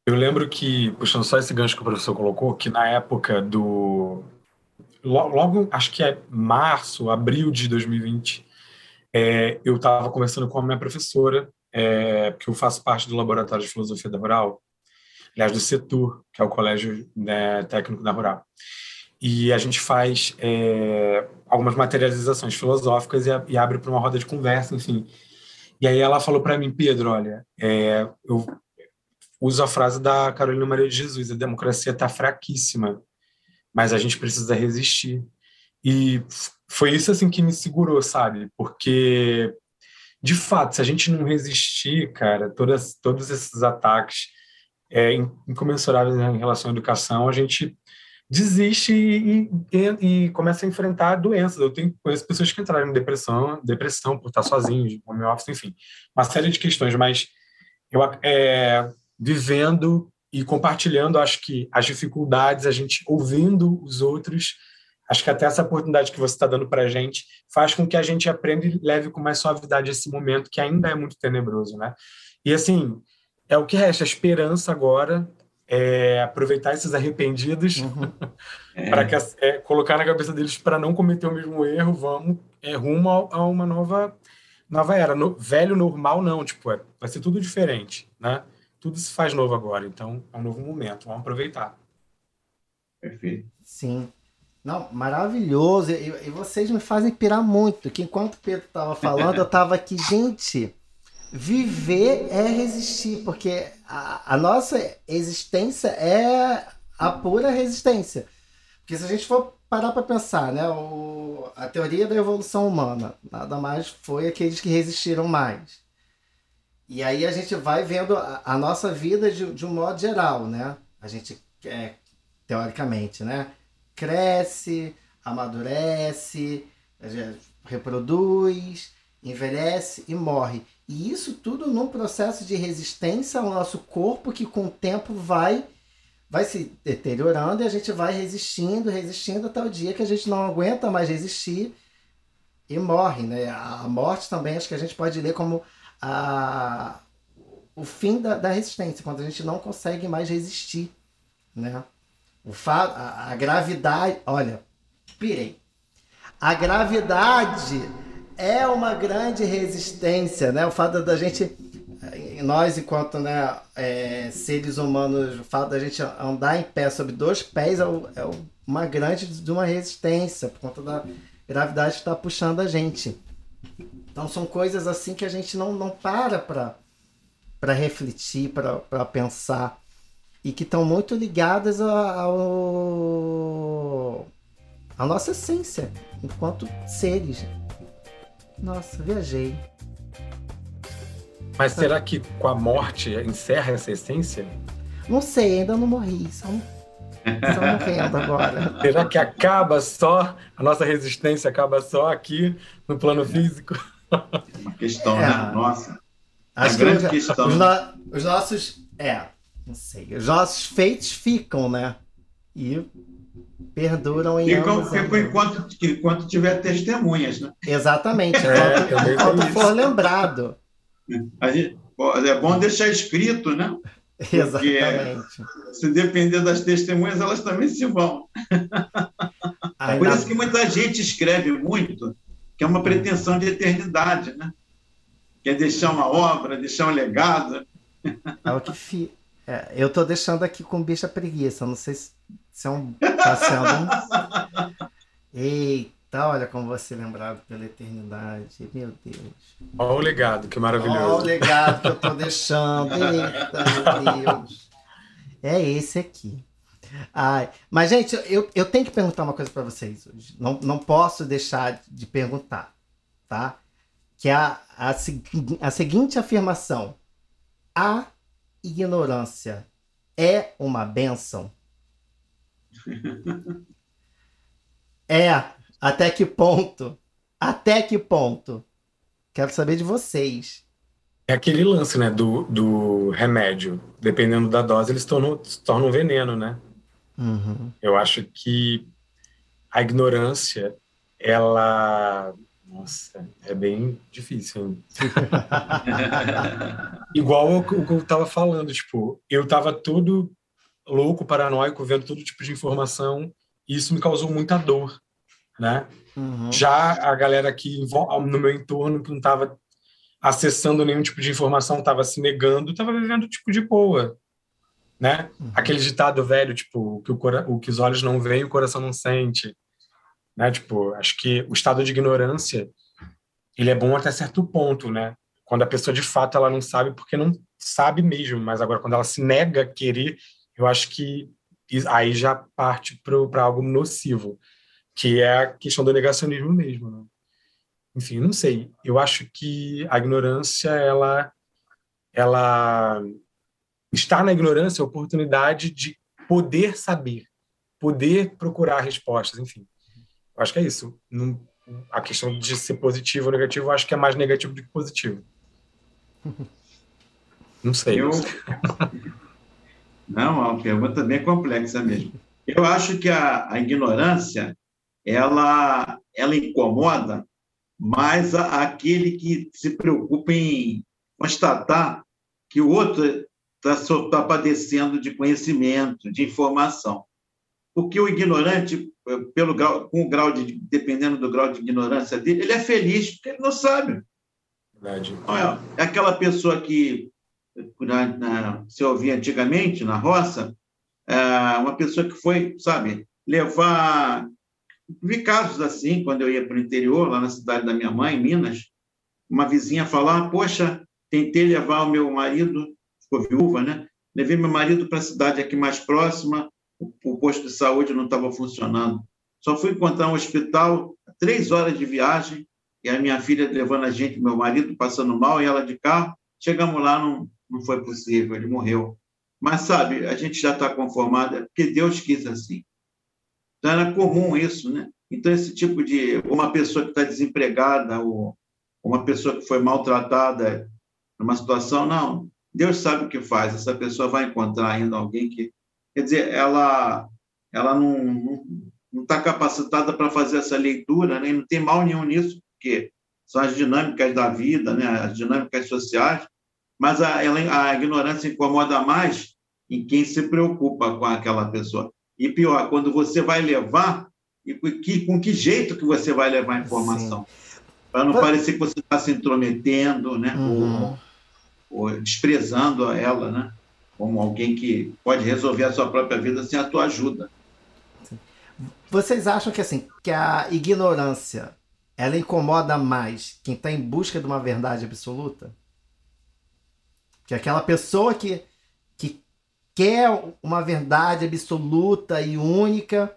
Eu lembro que, puxando só esse gancho que o professor colocou, que na época do. lo- Logo, acho que é março, abril de 2020, é, eu estava conversando com a minha professora, é, eu faço parte do Laboratório de Filosofia da Rural, aliás, do CETUR, que é o Colégio né, Técnico da Rural. E a gente faz é, algumas materializações filosóficas e, e abre para uma roda de conversa, enfim. E aí ela falou para mim, Pedro, olha, é, eu uso a frase da Carolina Maria de Jesus: a democracia está fraquíssima, mas a gente precisa resistir. E foi isso assim que me segurou, sabe? Porque, de fato, se a gente não resistir, cara, todas, todos esses ataques é, in- incomensuráveis em relação à educação, a gente desiste e, e- e começa a enfrentar doenças. Eu tenho conheço pessoas que entraram em depressão, depressão por estar sozinhos, home office, enfim, uma série de questões, mas eu é, vivendo e compartilhando, acho que as dificuldades, a gente ouvindo os outros, acho que até essa oportunidade que você está dando para a gente faz com que a gente aprenda e leve com mais suavidade esse momento que ainda é muito tenebroso, né? E assim, é o que resta, a esperança agora é aproveitar esses arrependidos Uhum. É, para que é, colocar na cabeça deles para não cometer o mesmo erro, vamos é, rumo a, a uma nova nova era. No, velho normal não, tipo, é, vai ser tudo diferente, né? Tudo se faz novo agora, então é um novo momento, vamos aproveitar. perfeito. Sim. Não, maravilhoso. E, e vocês me fazem pirar muito. Que enquanto o Pedro estava falando, eu estava aqui, gente. Viver é resistir, porque a, a nossa existência é a pura resistência. Porque se a gente for parar para pensar, né, o, a teoria da evolução humana nada mais foi aqueles que resistiram mais. E aí a gente vai vendo a, a nossa vida de, de um modo geral, né? A gente é, teoricamente, né? Cresce, amadurece, reproduz, envelhece e morre. E isso tudo num processo de resistência ao nosso corpo que com o tempo vai vai se deteriorando e a gente vai resistindo, resistindo até o dia que a gente não aguenta mais resistir e morre, né? A morte também acho que a gente pode ler como a, o fim da, da resistência, quando a gente não consegue mais resistir, né? O fa a, a gravidade, olha, pirei. A gravidade é uma grande resistência, né? O fato da gente, nós enquanto né, é, seres humanos, o fato da gente andar em pé sobre dois pés é, é uma grande de uma resistência por conta da gravidade está puxando a gente. Então são coisas assim que a gente não, não para para refletir, para pensar. E que estão muito ligadas ao, à nossa essência enquanto seres. Nossa, viajei. Mas será que com a morte encerra essa essência? Não sei, ainda não morri. Só só morrendo agora. Será que acaba só, a nossa resistência acaba só aqui no plano físico? Uma questão, é, né? Nossa. Acho a grande questão. Os, no, os, nossos. É, não sei. Os nossos feitos ficam, né? E perduram em ficam, ficam enquanto, enquanto tiver testemunhas, né? Exatamente. É, enquanto for lembrado. Gente, é bom deixar escrito, né? Exatamente. Se depender das testemunhas, elas também se vão. Ainda... Por isso que muita gente escreve muito, que é uma pretensão de eternidade, né? Quer deixar uma obra, deixar um legado. É o que fi... É, eu estou deixando aqui com bicha preguiça. Não sei se, se é um. Tá sendo... Eita. Tá, olha como você é lembrado pela eternidade. Meu Deus. Olha o legado, que maravilhoso. Olha o legado que eu tô deixando. Eita, meu Deus. É esse aqui. Ai, mas, gente, eu, eu tenho que perguntar uma coisa para vocês hoje. Não, não posso deixar de perguntar, tá? Que é a, a, a seguinte afirmação: A ignorância é uma benção? é até que ponto? Até que ponto? Quero saber de vocês. É aquele lance, né, do, do remédio. Dependendo da dose, eles tornam, se tornam um veneno, né? Uhum. Eu acho que a ignorância, ela. Nossa, é bem difícil. Igual o, o que eu tava falando, tipo, eu tava todo louco, paranoico, vendo todo tipo de informação, e isso me causou muita dor né? Uhum. Já a galera aqui no meu entorno que não estava acessando nenhum tipo de informação, estava se negando, estava vivendo tipo de boa, né? Uhum. Aquele ditado velho, tipo, que o, o que os olhos não veem, o coração não sente, né? Tipo, acho que o estado de ignorância ele é bom até certo ponto, né? Quando a pessoa de fato ela não sabe porque não sabe mesmo, mas agora quando ela se nega a querer, eu acho que aí já parte para algo nocivo que é a questão do negacionismo mesmo. Né? Enfim, não sei. Eu acho que a ignorância, ela, ela está na ignorância a oportunidade de poder saber, poder procurar respostas, enfim. Acho que é isso. Não, a questão de ser positivo ou negativo, eu acho que é mais negativo do que positivo. Não sei. Eu... Não, é uma pergunta bem complexa mesmo. Eu acho que a, a ignorância ela, ela incomoda mais aquele que se preocupa em constatar que o outro está tá padecendo de conhecimento, de informação. Porque o ignorante, pelo grau, com o grau de, dependendo do grau de ignorância dele, ele é feliz porque ele não sabe. Verdade. É, é aquela pessoa que na, na, se ouvia antigamente na roça, é uma pessoa que foi, sabe, levar vi casos assim, quando eu ia para o interior, lá na cidade da minha mãe, Minas, uma vizinha falar, poxa, tentei levar o meu marido, ficou viúva, né? Levei meu marido para a cidade aqui mais próxima, posto de saúde não estava funcionando. Só fui encontrar um hospital, três horas de viagem, e a minha filha levando a gente, meu marido passando mal, e ela de carro. Chegamos lá, não, não foi possível, ele morreu. Mas, sabe, a gente já está conformado, é porque Deus quis assim. Então, era comum isso, né? Então, esse tipo de. Uma pessoa que está desempregada, ou uma pessoa que foi maltratada numa situação, não. Deus sabe o que faz. Essa pessoa vai encontrar ainda alguém que. Quer dizer, ela, ela não está capacitada para fazer essa leitura, né? não tem mal nenhum nisso, porque são as dinâmicas da vida, né? as dinâmicas sociais, mas a, ela, a ignorância incomoda mais em quem se preocupa com aquela pessoa. E pior, quando você vai levar, e que, com que jeito que você vai levar a informação? Para não parecer que você está se intrometendo, né? Uhum. Ou, ou, desprezando ela, né? Como alguém que pode resolver a sua própria vida sem a tua ajuda. Vocês acham que assim, que a ignorância ela incomoda mais quem está em busca de uma verdade absoluta? Que aquela pessoa que, que quer uma verdade absoluta e única,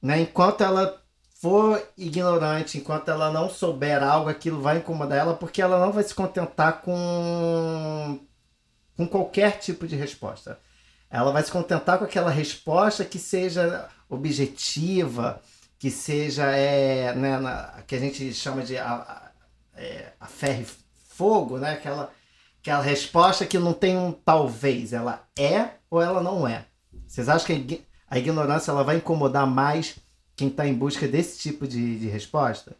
né? enquanto ela for ignorante, enquanto ela não souber algo, aquilo vai incomodar ela, porque ela não vai se contentar com, com qualquer tipo de resposta. Ela vai se contentar com aquela resposta que seja objetiva, que seja é, né, na, que a gente chama de a, a, é, a ferro e fogo, né? Aquela aquela resposta que não tem um talvez, ela é ou ela não é. Vocês acham que a ignorância ela vai incomodar mais quem está em busca desse tipo de, de resposta?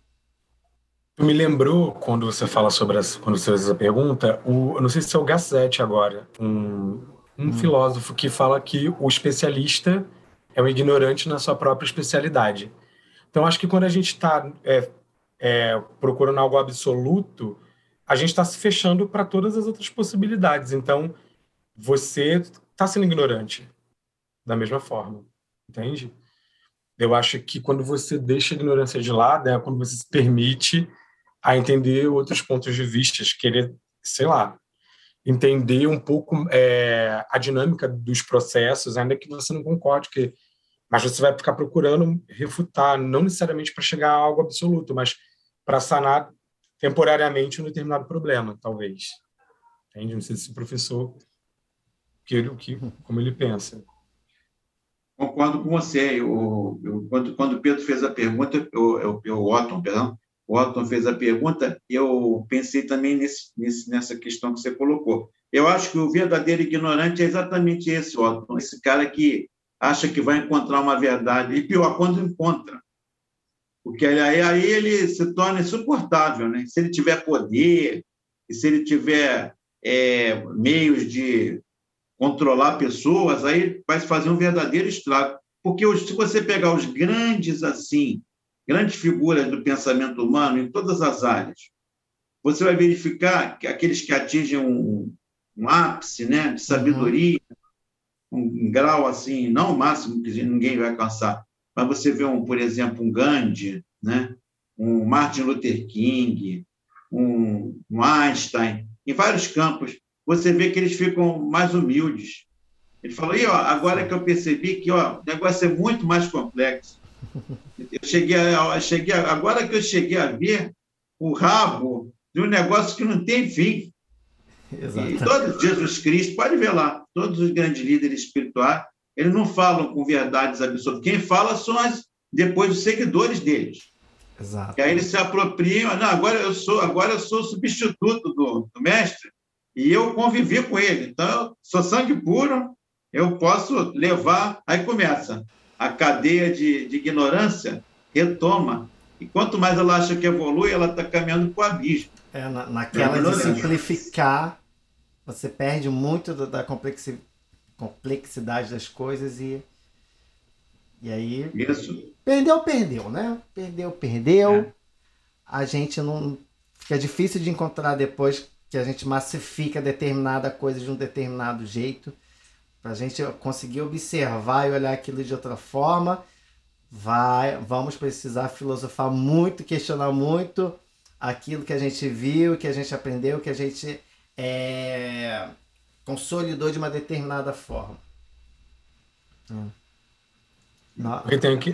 Me lembrou, quando você fala sobre as, quando você fez essa pergunta, o, não sei se é o Gassetti agora, um, um hum. filósofo que fala que o especialista é um ignorante na sua própria especialidade. Então, acho que quando a gente está é, é, procurando algo absoluto, a gente está se fechando para todas as outras possibilidades. Então, você está sendo ignorante da mesma forma, entende? Eu acho que quando você deixa a ignorância de lado, é quando você se permite a entender outros pontos de vista, querer, sei lá, entender um pouco é, a dinâmica dos processos, ainda que você não concorde, que, mas você vai ficar procurando refutar, não necessariamente para chegar a algo absoluto, mas para sanar temporariamente um determinado problema, talvez. Entende? Não sei se o professor que, que, como ele pensa. Concordo com você. Eu, eu, quando, o Pedro fez a pergunta, o Otton, perdão, o Otton fez a pergunta, eu pensei também nesse, nesse, nessa questão que você colocou. Eu acho que o verdadeiro ignorante é exatamente esse, Otton, esse cara que acha que vai encontrar uma verdade, e pior, quando encontra. Porque aí, aí ele se torna insuportável. Né? Se ele tiver poder, e se ele tiver é, meios de controlar pessoas, aí vai fazer um verdadeiro estrago. Porque se você pegar os grandes, assim, grandes figuras do pensamento humano em todas as áreas, você vai verificar que aqueles que atingem um, um ápice né, de sabedoria, um, um grau assim, não o máximo que ninguém vai alcançar, mas você vê, um, por exemplo, um Gandhi, né? um Martin Luther King, um, um Einstein, em vários campos, você vê que eles ficam mais humildes. Ele falou, e ó, agora que eu percebi que ó, o negócio é muito mais complexo. Eu cheguei, a, cheguei a, agora que eu cheguei a ver o rabo de um negócio que não tem fim. Exato. E todos, Jesus Cristo, pode ver lá, todos os grandes líderes espirituais, eles não falam com verdades absolutas. Quem fala são as, depois os seguidores deles. Exato. Que aí eles se apropriam. Não, agora eu sou, agora eu sou substituto do, do mestre e eu convivi com ele. Então, sou sangue puro, eu posso levar. Aí começa a cadeia de, de ignorância, retoma. E quanto mais ela acha que evolui, ela está caminhando para o abismo. É, na, naquela é de simplificar, você perde muito da complexidade das coisas e e aí Isso. perdeu, perdeu, né? Perdeu, perdeu. É. A gente não fica difícil de encontrar depois que a gente massifica determinada coisa de um determinado jeito, para a gente conseguir observar e olhar aquilo de outra forma, vai, vamos precisar filosofar muito, questionar muito aquilo que a gente viu, que a gente aprendeu, que a gente é, consolidou de uma determinada forma. Hum. Não. que...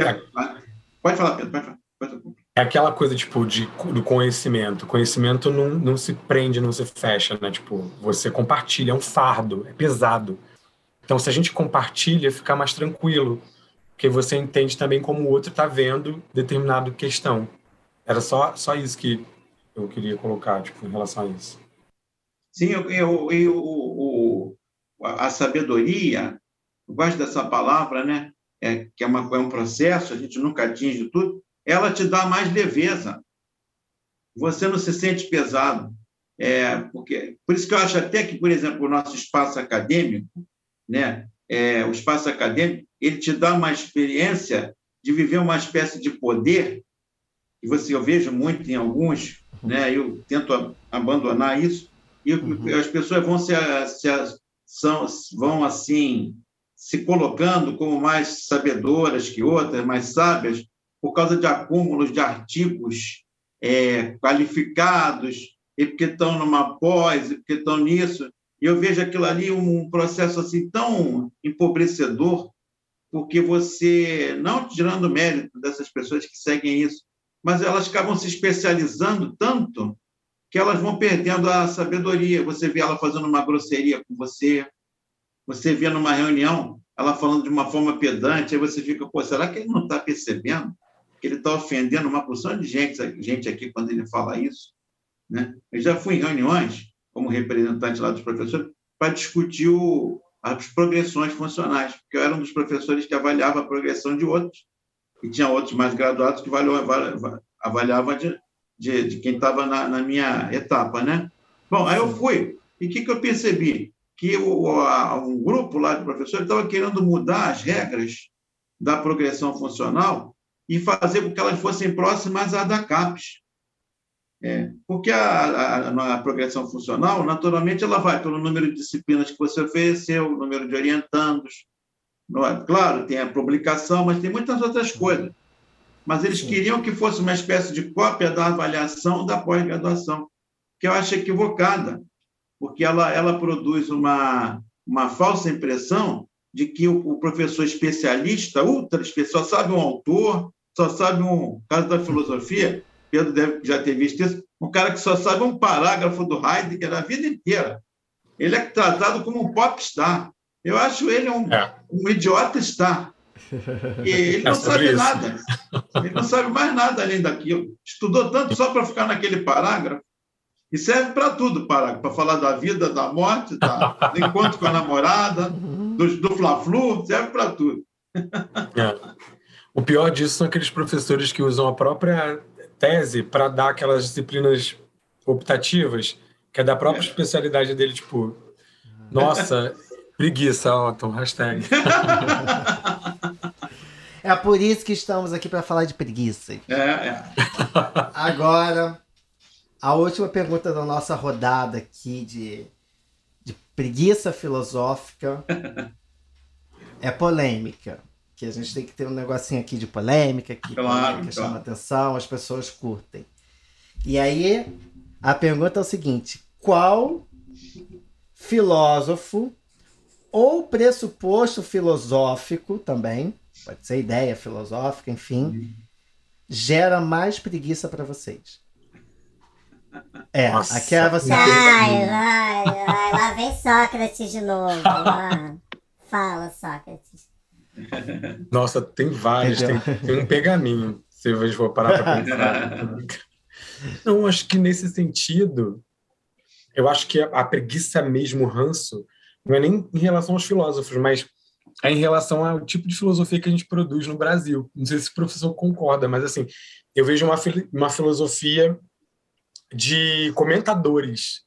Pode falar, Pedro, pode falar. Pode falar. É aquela coisa, tipo, de, do conhecimento. Conhecimento não, não se prende, não se fecha, né? Tipo, você compartilha, é um fardo, é pesado. Então, se a gente compartilha, fica mais tranquilo, porque você entende também como o outro está vendo determinada questão. Era só, só isso que eu queria colocar, tipo, em relação a isso. Sim, eu, eu, eu o, a sabedoria, eu gosto dessa palavra, né? É, que é, uma, é um processo, a gente nunca atinge tudo, ela te dá mais leveza. Você não se sente pesado. É, porque, por isso que eu acho até que, por exemplo, o nosso espaço acadêmico, né, é, o espaço acadêmico, ele te dá uma experiência de viver uma espécie de poder, que você eu vejo muito em alguns, né, eu tento abandonar isso, e uhum. as pessoas vão se, se são, vão assim se colocando como mais sabedoras que outras, mais sábias, por causa de acúmulos de artigos é, qualificados, e porque estão numa pós, e porque estão nisso. E eu vejo aquilo ali um processo assim tão empobrecedor, porque você, não tirando mérito dessas pessoas que seguem isso, mas elas acabam se especializando tanto que elas vão perdendo a sabedoria. Você vê ela fazendo uma grosseria com você, você vê numa reunião ela falando de uma forma pedante, aí você fica, pô, será que ele não está percebendo que ele está ofendendo uma porção de gente, gente aqui quando ele fala isso? Né? Eu já fui em reuniões, como representante lá dos professores, para discutir o, as progressões funcionais, porque eu era um dos professores que avaliava a progressão de outros, e tinha outros mais graduados que avaliavam avaliava de, de, de quem estava na, na, minha etapa. Né? Bom, aí eu fui, e o que, que eu percebi? Que o, a, um grupo lá de professores estava querendo mudar as regras da progressão funcional e fazer com que elas fossem próximas à da CAPES. É, porque a, a, a, progressão funcional, naturalmente, ela vai pelo número de disciplinas que você ofereceu, o número de orientandos. É? Claro, tem a publicação, mas tem muitas outras coisas. Mas eles queriam que fosse uma espécie de cópia da avaliação da pós-graduação, que eu acho equivocada, porque ela, ela produz uma, uma falsa impressão de que o, o professor especialista, ultra especial, só sabe um autor, só sabe um caso da filosofia, Pedro deve já ter visto isso, um cara que só sabe um parágrafo do Heidegger a vida inteira. Ele é tratado como um popstar. Eu acho ele um, é. um idiota star. E ele não é sabe isso. nada. Ele não sabe mais nada além daquilo. Estudou tanto só para ficar naquele parágrafo. E serve para tudo, parágrafo, para falar da vida, da morte, da, do encontro com a namorada, do, do Fla-Flu, serve para tudo. É. O pior disso são aqueles professores que usam a própria tese para dar aquelas disciplinas optativas, que é da própria é. especialidade dele, tipo, nossa, preguiça, Otton, hashtag. É por isso que estamos aqui para falar de preguiça. É, é. Agora, a última pergunta da nossa rodada aqui de, de preguiça filosófica é polêmica que a gente tem que ter um negocinho aqui de polêmica, que claro, polêmica claro. chama atenção, as pessoas curtem. E aí, a pergunta é o seguinte: qual filósofo ou pressuposto filosófico também, pode ser ideia filosófica, enfim, gera mais preguiça para vocês? É, Nossa. aqui é você. Ai, vai, vai, lá vem Sócrates de novo. Fala, Sócrates. Nossa, tem vários, tem, tem, um pergaminho, se eu for parar para pensar. Não, acho que nesse sentido, eu acho que a, preguiça mesmo, o ranço, não é nem em relação aos filósofos, mas é em relação ao tipo de filosofia que a gente produz no Brasil. Não sei se o professor concorda, mas assim, eu vejo uma, uma filosofia de comentadores,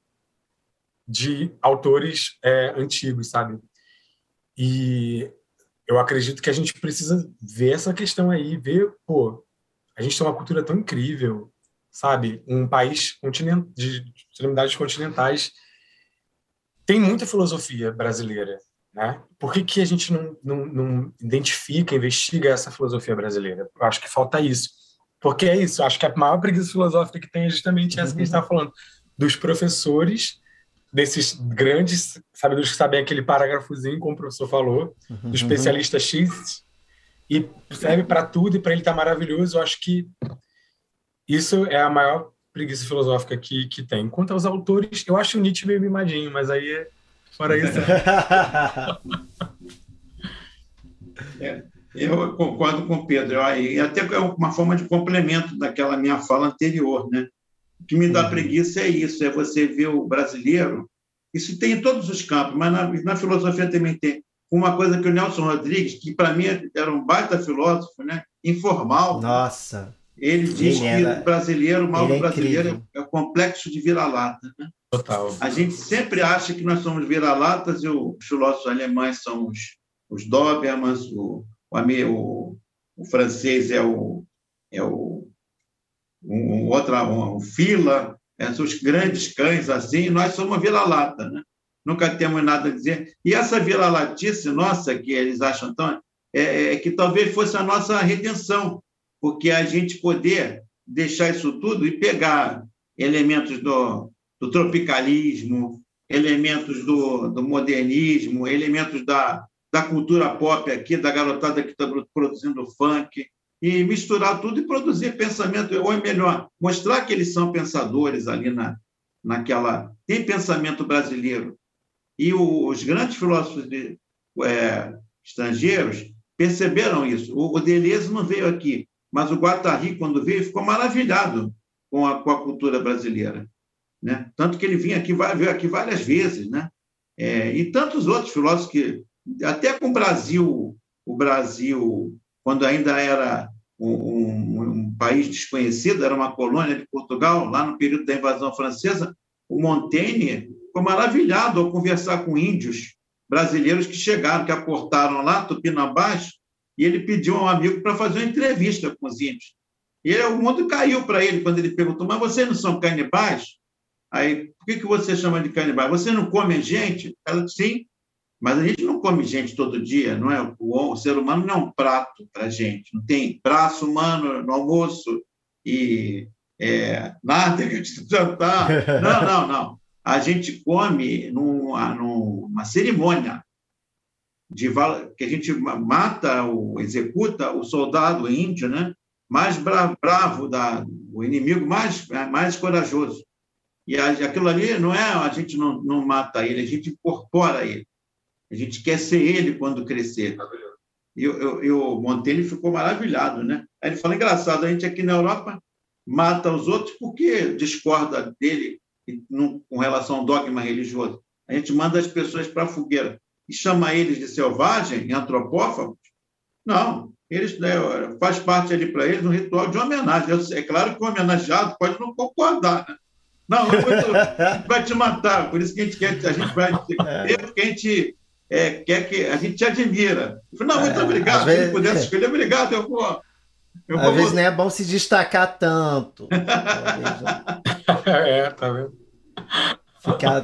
de autores é, antigos, sabe? E eu acredito que a gente precisa ver essa questão aí, ver, pô, a gente tem uma cultura tão incrível, sabe? Um país continent, de extremidades continentais tem muita filosofia brasileira, né? Por que, que a gente não, não, não identifica, investiga essa filosofia brasileira? Eu acho que falta isso. Porque é isso, acho que a maior preguiça filosófica que tem é justamente essa que a gente está falando, dos professores desses grandes sabedores que sabem aquele parágrafozinho, como o professor falou, uhum, do especialista. X, e serve para tudo e para ele estar tá maravilhoso. Eu acho que isso é a maior preguiça filosófica que, que tem. Quanto aos autores, eu acho o Nietzsche meio mimadinho, mas aí, fora isso. É, eu concordo com o Pedro. E até é uma forma de complemento daquela minha fala anterior, né? O que me dá uhum. preguiça é isso, é você ver o brasileiro. Isso tem em todos os campos, mas na, na filosofia também tem. Uma coisa que o Nelson Rodrigues, que para mim era um baita filósofo, né? informal. Nossa. Ele diz ele que o brasileiro, o mal do é brasileiro é o complexo de vira-lata. Né? Total. A gente sempre acha que nós somos vira-latas e os filósofos alemães são os, os Dobermans, o, o, o, francês é o, é o um, outra, um, um fila, esses grandes cães assim, nós somos vira-lata, né? Nunca temos nada a dizer. E essa vira-latice nossa, que eles acham tão. É, é, que talvez fosse a nossa redenção, porque a gente poder deixar isso tudo e pegar elementos do, do tropicalismo, elementos do, do modernismo, elementos da, da cultura pop aqui, da garotada que está produzindo funk, e misturar tudo e produzir pensamento, ou é melhor, mostrar que eles são pensadores ali na, naquela. Tem pensamento brasileiro. E o, os grandes filósofos de, é, estrangeiros perceberam isso. O, o Deleuze não veio aqui, mas o Guattari, quando veio, ficou maravilhado com a, com a cultura brasileira. Né? Tanto que ele vinha aqui, veio aqui várias vezes. Né? É, e tantos outros filósofos que, até com o Brasil, o Brasil, quando ainda era um, um, um, país desconhecido, era uma colônia de Portugal, lá no período da invasão francesa, o Montaigne ficou maravilhado ao conversar com índios brasileiros que chegaram, que aportaram lá, Tupinambás, e ele pediu a um amigo para fazer uma entrevista com os índios. E o mundo caiu para ele quando ele perguntou: Mas vocês não são canibais? Aí, por que, que você chama de canibais? Você não come gente? Ela disse: Sim, mas a gente não come gente todo dia, não é? O, ser humano não é um prato para a gente. Não tem braço humano no almoço e é, nada de jantar. Não, não, não. A gente come numa, numa cerimônia de que a gente mata ou executa o soldado índio, né? Mais bravo da o inimigo mais mais corajoso. E aquilo ali não é a gente não, não mata ele, a gente incorpora ele. A gente quer ser ele quando crescer. E, eu, eu, o Montaigne ficou maravilhado, né? Aí ele fala, engraçado, a gente aqui na Europa mata os outros porque discorda dele com relação ao dogma religioso. A gente manda as pessoas para a fogueira e chama eles de selvagem antropófagos? Não, eles né, faz parte ali para eles um ritual de homenagem. É claro que o homenageado pode não concordar, né? Não, não vai te matar, por isso que a gente quer, a gente vai é. porque a gente é, quer que a gente te admira. Eu falei, não, muito é, obrigado. Se ele pudesse escolher, obrigado, eu vou. Eu às vou... vezes não é bom se destacar tanto. é, tá vendo? Ficar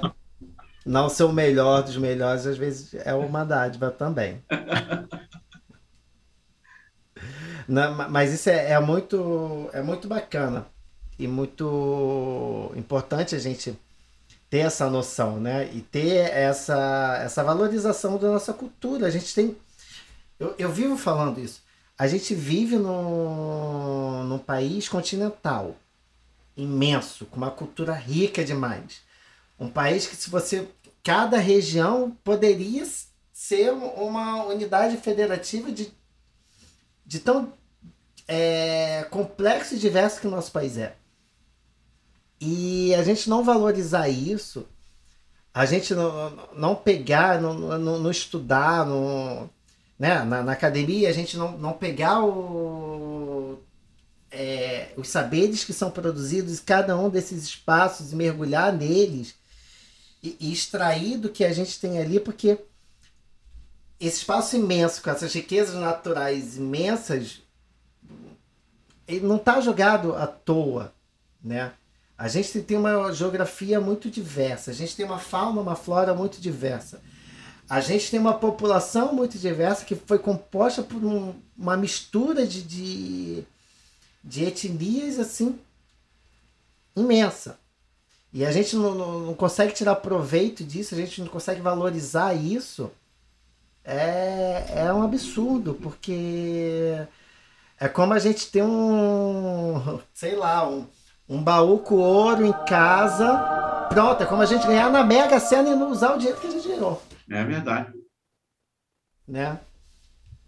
não ser o melhor dos melhores, às vezes é uma dádiva também. não, mas isso é, é, muito, é muito bacana e muito importante a gente ter essa noção, né? E ter essa, essa valorização da nossa cultura. A gente tem. Eu, eu vivo falando isso. A gente vive num, num país continental imenso, com uma cultura rica demais. Um país que, se você. Cada região poderia ser uma unidade federativa de, de tão é, complexo e diverso que o nosso país é. E a gente não valorizar isso, a gente não, não pegar, não, não, não estudar, não, né? na, na, academia, a gente não, não pegar o, é, os saberes que são produzidos em cada um desses espaços e mergulhar neles e, e extrair do que a gente tem ali, porque esse espaço imenso, com essas riquezas naturais imensas, ele não está jogado à toa, né? A gente tem uma geografia muito diversa, a gente tem uma fauna, uma flora muito diversa. A gente tem uma população muito diversa que foi composta por um, uma mistura de, de, de, etnias assim imensa. E a gente não, não, não, consegue tirar proveito disso, a gente não consegue valorizar isso. É, é um absurdo, porque é como a gente ter um, sei lá, um, um baú com ouro em casa. Pronto, é como a gente ganhar na Mega Sena e não usar o dinheiro que a gente ganhou. É verdade. Né?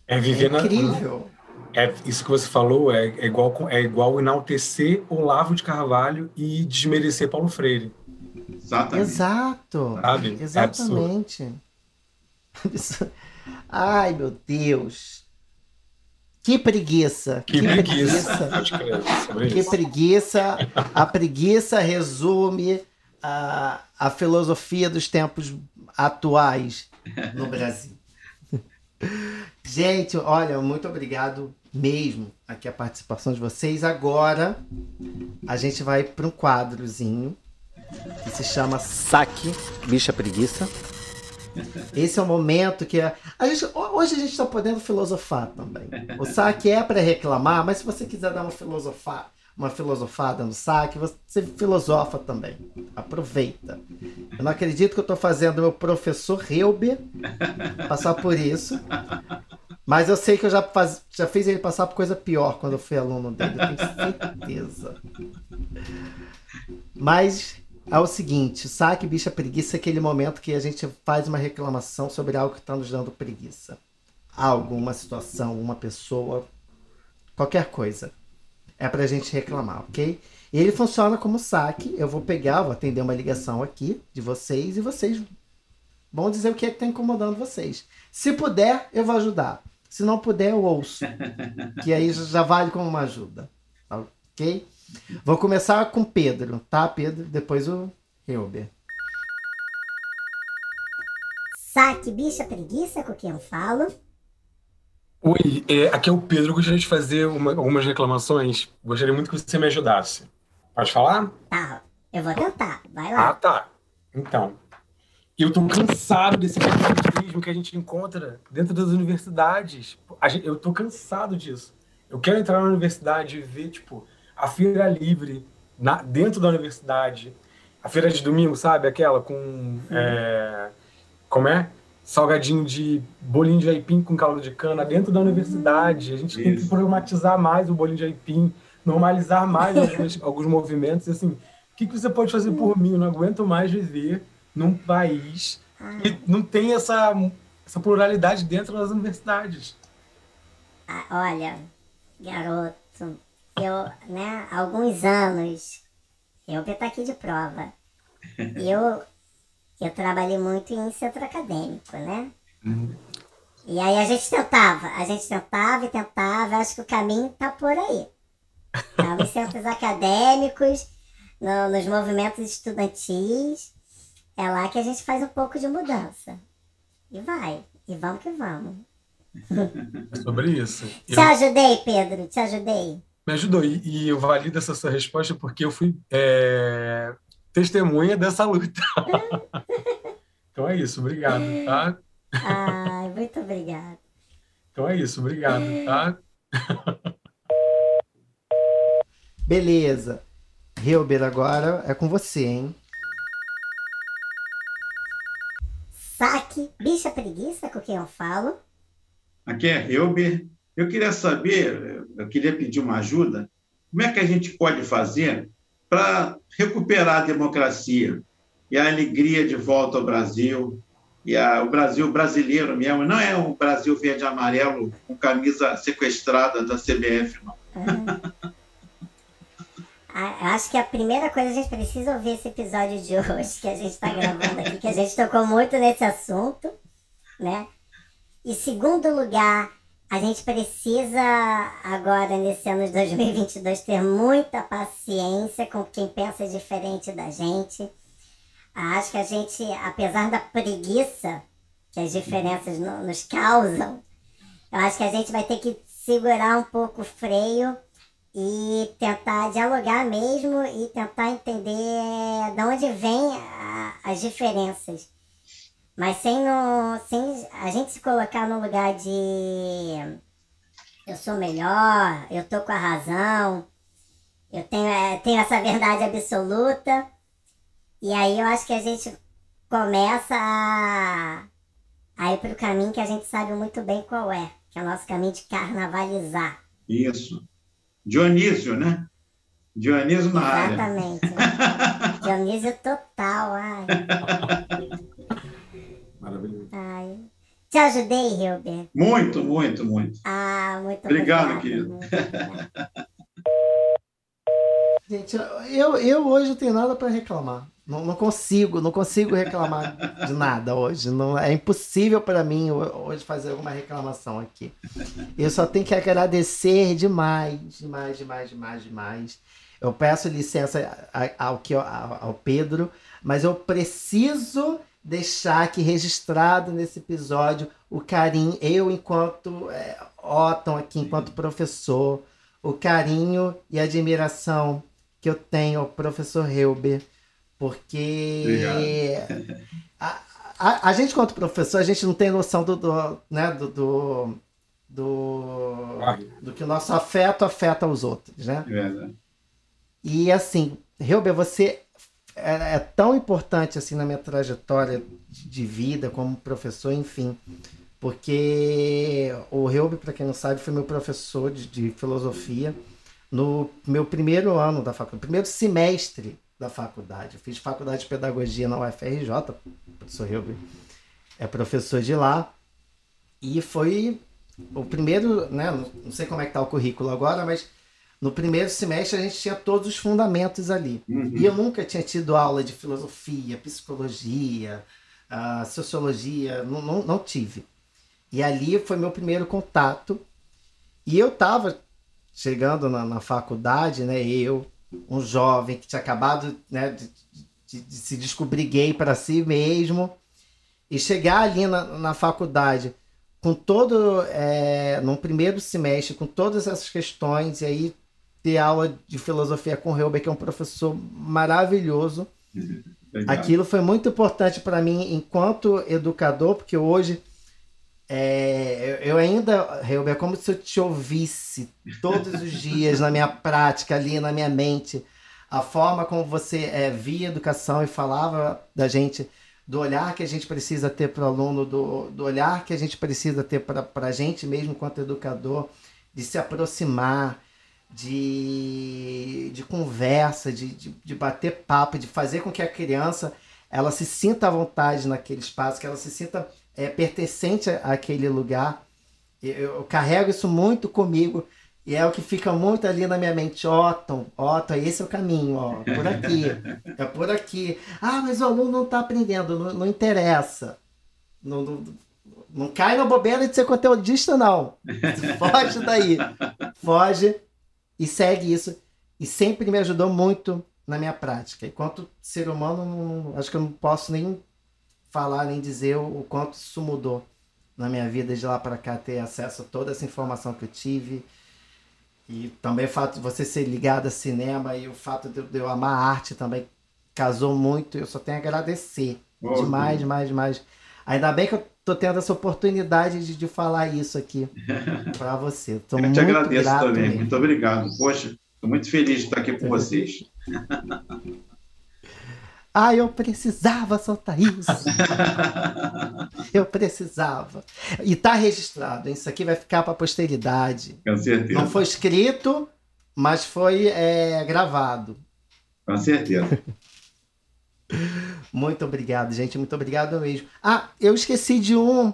É viver na, Incrível. É, isso que você falou é, é igual é igual enaltecer Olavo de Carvalho e desmerecer Paulo Freire, Exatamente. Exato. sabe? É. Exatamente. Absurdo. Ai, meu Deus. Que preguiça. Que preguiça. Pode crer, sobre Que preguiça. A preguiça resume a, a filosofia dos tempos atuais no Brasil. Gente, olha, muito obrigado mesmo aqui a participação de vocês. Agora a gente vai para um quadrozinho que se chama Saque Bicha Preguiça. Esse é o momento que a, a gente, hoje a gente está podendo filosofar também. O saque é para reclamar, mas se você quiser dar uma filosofar, uma filosofada no saque, você filosofa também. Aproveita. Eu não acredito que eu estou fazendo meu professor Reuber passar por isso. Mas eu sei que eu já, faz, já fiz ele passar por coisa pior quando eu fui aluno dele, eu tenho certeza. Mas é o seguinte, saque, bicha, preguiça é aquele momento que a gente faz uma reclamação sobre algo que está nos dando preguiça. Algo, uma situação, uma pessoa, qualquer coisa. É pra gente reclamar, ok? E ele funciona como saque. Eu vou pegar, vou atender uma ligação aqui de vocês e vocês vão dizer o que é que está incomodando vocês. Se puder, eu vou ajudar. Se não puder, eu ouço. Que aí já vale como uma ajuda. Ok? Vou começar com Pedro, tá, Pedro? Depois o Reuber. Saque, bicha, preguiça, com quem eu falo. Oi, é, aqui é o Pedro. Eu gostaria de fazer uma- algumas reclamações. Gostaria muito que você me ajudasse. Pode falar? Tá, eu vou tentar. Vai Ah, lá. tá. Então, eu tô cansado desse capitalismo que a gente encontra dentro das universidades. Gente- eu tô cansado disso. Eu quero entrar na universidade e ver, tipo, a feira livre na- dentro da universidade. A feira de domingo, sabe? Aquela com. é, como é? Salgadinho de bolinho de aipim com caldo de cana dentro da universidade. A gente tem que Isso. problematizar mais o bolinho de aipim, normalizar mais alguns, alguns movimentos. Assim, o que, que você pode fazer por mim? Eu não aguento mais viver num país que não tem essa, essa pluralidade dentro das universidades. Ah, olha, garoto, eu, né, há alguns anos, eu aqui de prova. Eu, eu trabalhei muito em centro acadêmico, né? E aí a gente tentava, a gente tentava e tentava, acho que o caminho tá por aí. Tá, nos centros acadêmicos, no- nos movimentos estudantis, é lá que a gente faz um pouco de mudança. E vai, e vamos que vamos. É sobre isso. Eu- Te ajudei, Pedro, te ajudei. Me ajudou. E, e eu valido essa sua resposta porque eu fui é, testemunha dessa luta. então é isso, obrigado, tá? Ai, muito obrigada. Então é isso, obrigado, tá? Beleza. Reuber, agora é com você, hein? Saque, bicha preguiça com quem eu falo. Aqui é Reuber. Eu queria saber, eu queria pedir uma ajuda. Como é que a gente pode fazer para recuperar a democracia e a alegria de volta ao Brasil? E a- o Brasil brasileiro mesmo, não é um Brasil verde e amarelo com camisa sequestrada da CBF, não. Eu acho que a primeira coisa a gente precisa ouvir esse episódio de hoje que a gente está gravando aqui, que a gente tocou muito nesse assunto, né? E segundo lugar, a gente precisa agora nesse ano de 2022 ter muita paciência com quem pensa diferente da gente. Acho que a gente, apesar da preguiça que as diferenças no- nos causam, eu acho que a gente vai ter que segurar um pouco o freio e tentar dialogar mesmo e tentar entender de onde vêm as diferenças. Mas sem, no, sem a gente se colocar no lugar de eu sou melhor, eu tô com a razão, eu tenho, é, tenho essa verdade absoluta. E aí eu acho que a gente começa a, a ir para o caminho que a gente sabe muito bem qual é, que é o nosso caminho de carnavalizar. Isso. Dionísio, né? Dionísio na área. Exatamente. Dionísio total, ai. Maravilhoso. ai. Te ajudei, Hilber? Muito, muito, muito. Ah, muito Obrigado, obrigada, querido. muito. Gente, eu, eu hoje não tenho nada para reclamar. Não, não consigo, não consigo reclamar de nada hoje. Não, é impossível para mim ho- hoje fazer alguma reclamação aqui. Eu só tenho que agradecer demais, demais, demais, demais, demais. Eu peço licença ao, que- ao, ao Pedro, mas eu preciso deixar aqui registrado nesse episódio o carinho, eu enquanto é, Otton aqui, enquanto professor, o carinho e admiração que eu tenho ao professor Helber, porque a, a, a gente, quanto professor, a gente não tem noção do, do, né, do, do, do, Ah. do que o nosso afeto afeta os outros, né? É verdade. E assim, Helber, você é, é tão importante assim na minha trajetória de, vida como professor, enfim. Porque o Helber, para quem não sabe, foi meu professor de, de filosofia no meu primeiro ano da faculdade, primeiro semestre da faculdade. Eu fiz faculdade de pedagogia na UFRJ, o professor Helber é professor de lá. E foi o primeiro, né? Não sei como é que tá o currículo agora, mas no primeiro semestre a gente tinha todos os fundamentos ali. Uhum. E eu nunca tinha tido aula de filosofia, psicologia, ah, sociologia, não, não, não tive. E ali foi meu primeiro contato. E eu estava chegando na, na faculdade, né? Eu, um jovem que tinha acabado né, de, de- de se descobrir gay para si mesmo, e chegar ali na, na faculdade com todo, é, num primeiro semestre, com todas essas questões, e aí ter aula de filosofia com o Helber, que é um professor maravilhoso. Legal. Aquilo foi muito importante para mim enquanto educador, porque hoje é, eu ainda, Helber, é como se eu te ouvisse todos os dias na minha prática, ali na minha mente. A forma como você é, via educação e falava da gente, do olhar que a gente precisa ter para o aluno, do, do olhar que a gente precisa ter para a gente mesmo enquanto educador, de se aproximar, de, de conversa, de, de, de bater papo, de fazer com que a criança ela se sinta à vontade naquele espaço, que ela se sinta é, pertencente àquele lugar. Eu, eu carrego isso muito comigo e é o que fica muito ali na minha mente. Otton, Otton, esse é o caminho, ó, por aqui, é por aqui. Ah, mas o aluno não está aprendendo, não, não interessa. Não, não, não cai na bobeira de ser conteudista, não. Foge daí. Foge e segue isso. E sempre me ajudou muito na minha prática. Enquanto ser humano, não- acho que eu não posso nem falar, nem dizer o, o quanto isso mudou na minha vida de lá para cá, ter acesso a toda essa informação que eu tive. E também o fato de você ser ligado a cinema e o fato de, eu- de eu amar arte também casou muito. Eu só tenho a agradecer. Demais, demais, demais. Ainda bem que eu tô tendo essa oportunidade de, de falar isso aqui para você. Tô Eu muito te agradeço também. mesmo. Muito obrigado. Poxa, estou muito feliz de estar aqui com vocês. Ah, eu precisava soltar isso. eu precisava. E tá registrado. Isso aqui vai ficar para posteridade. Com certeza. Não foi escrito, mas foi é, gravado. Com certeza. Muito obrigado, gente. Muito obrigado mesmo. Ah, eu esqueci de um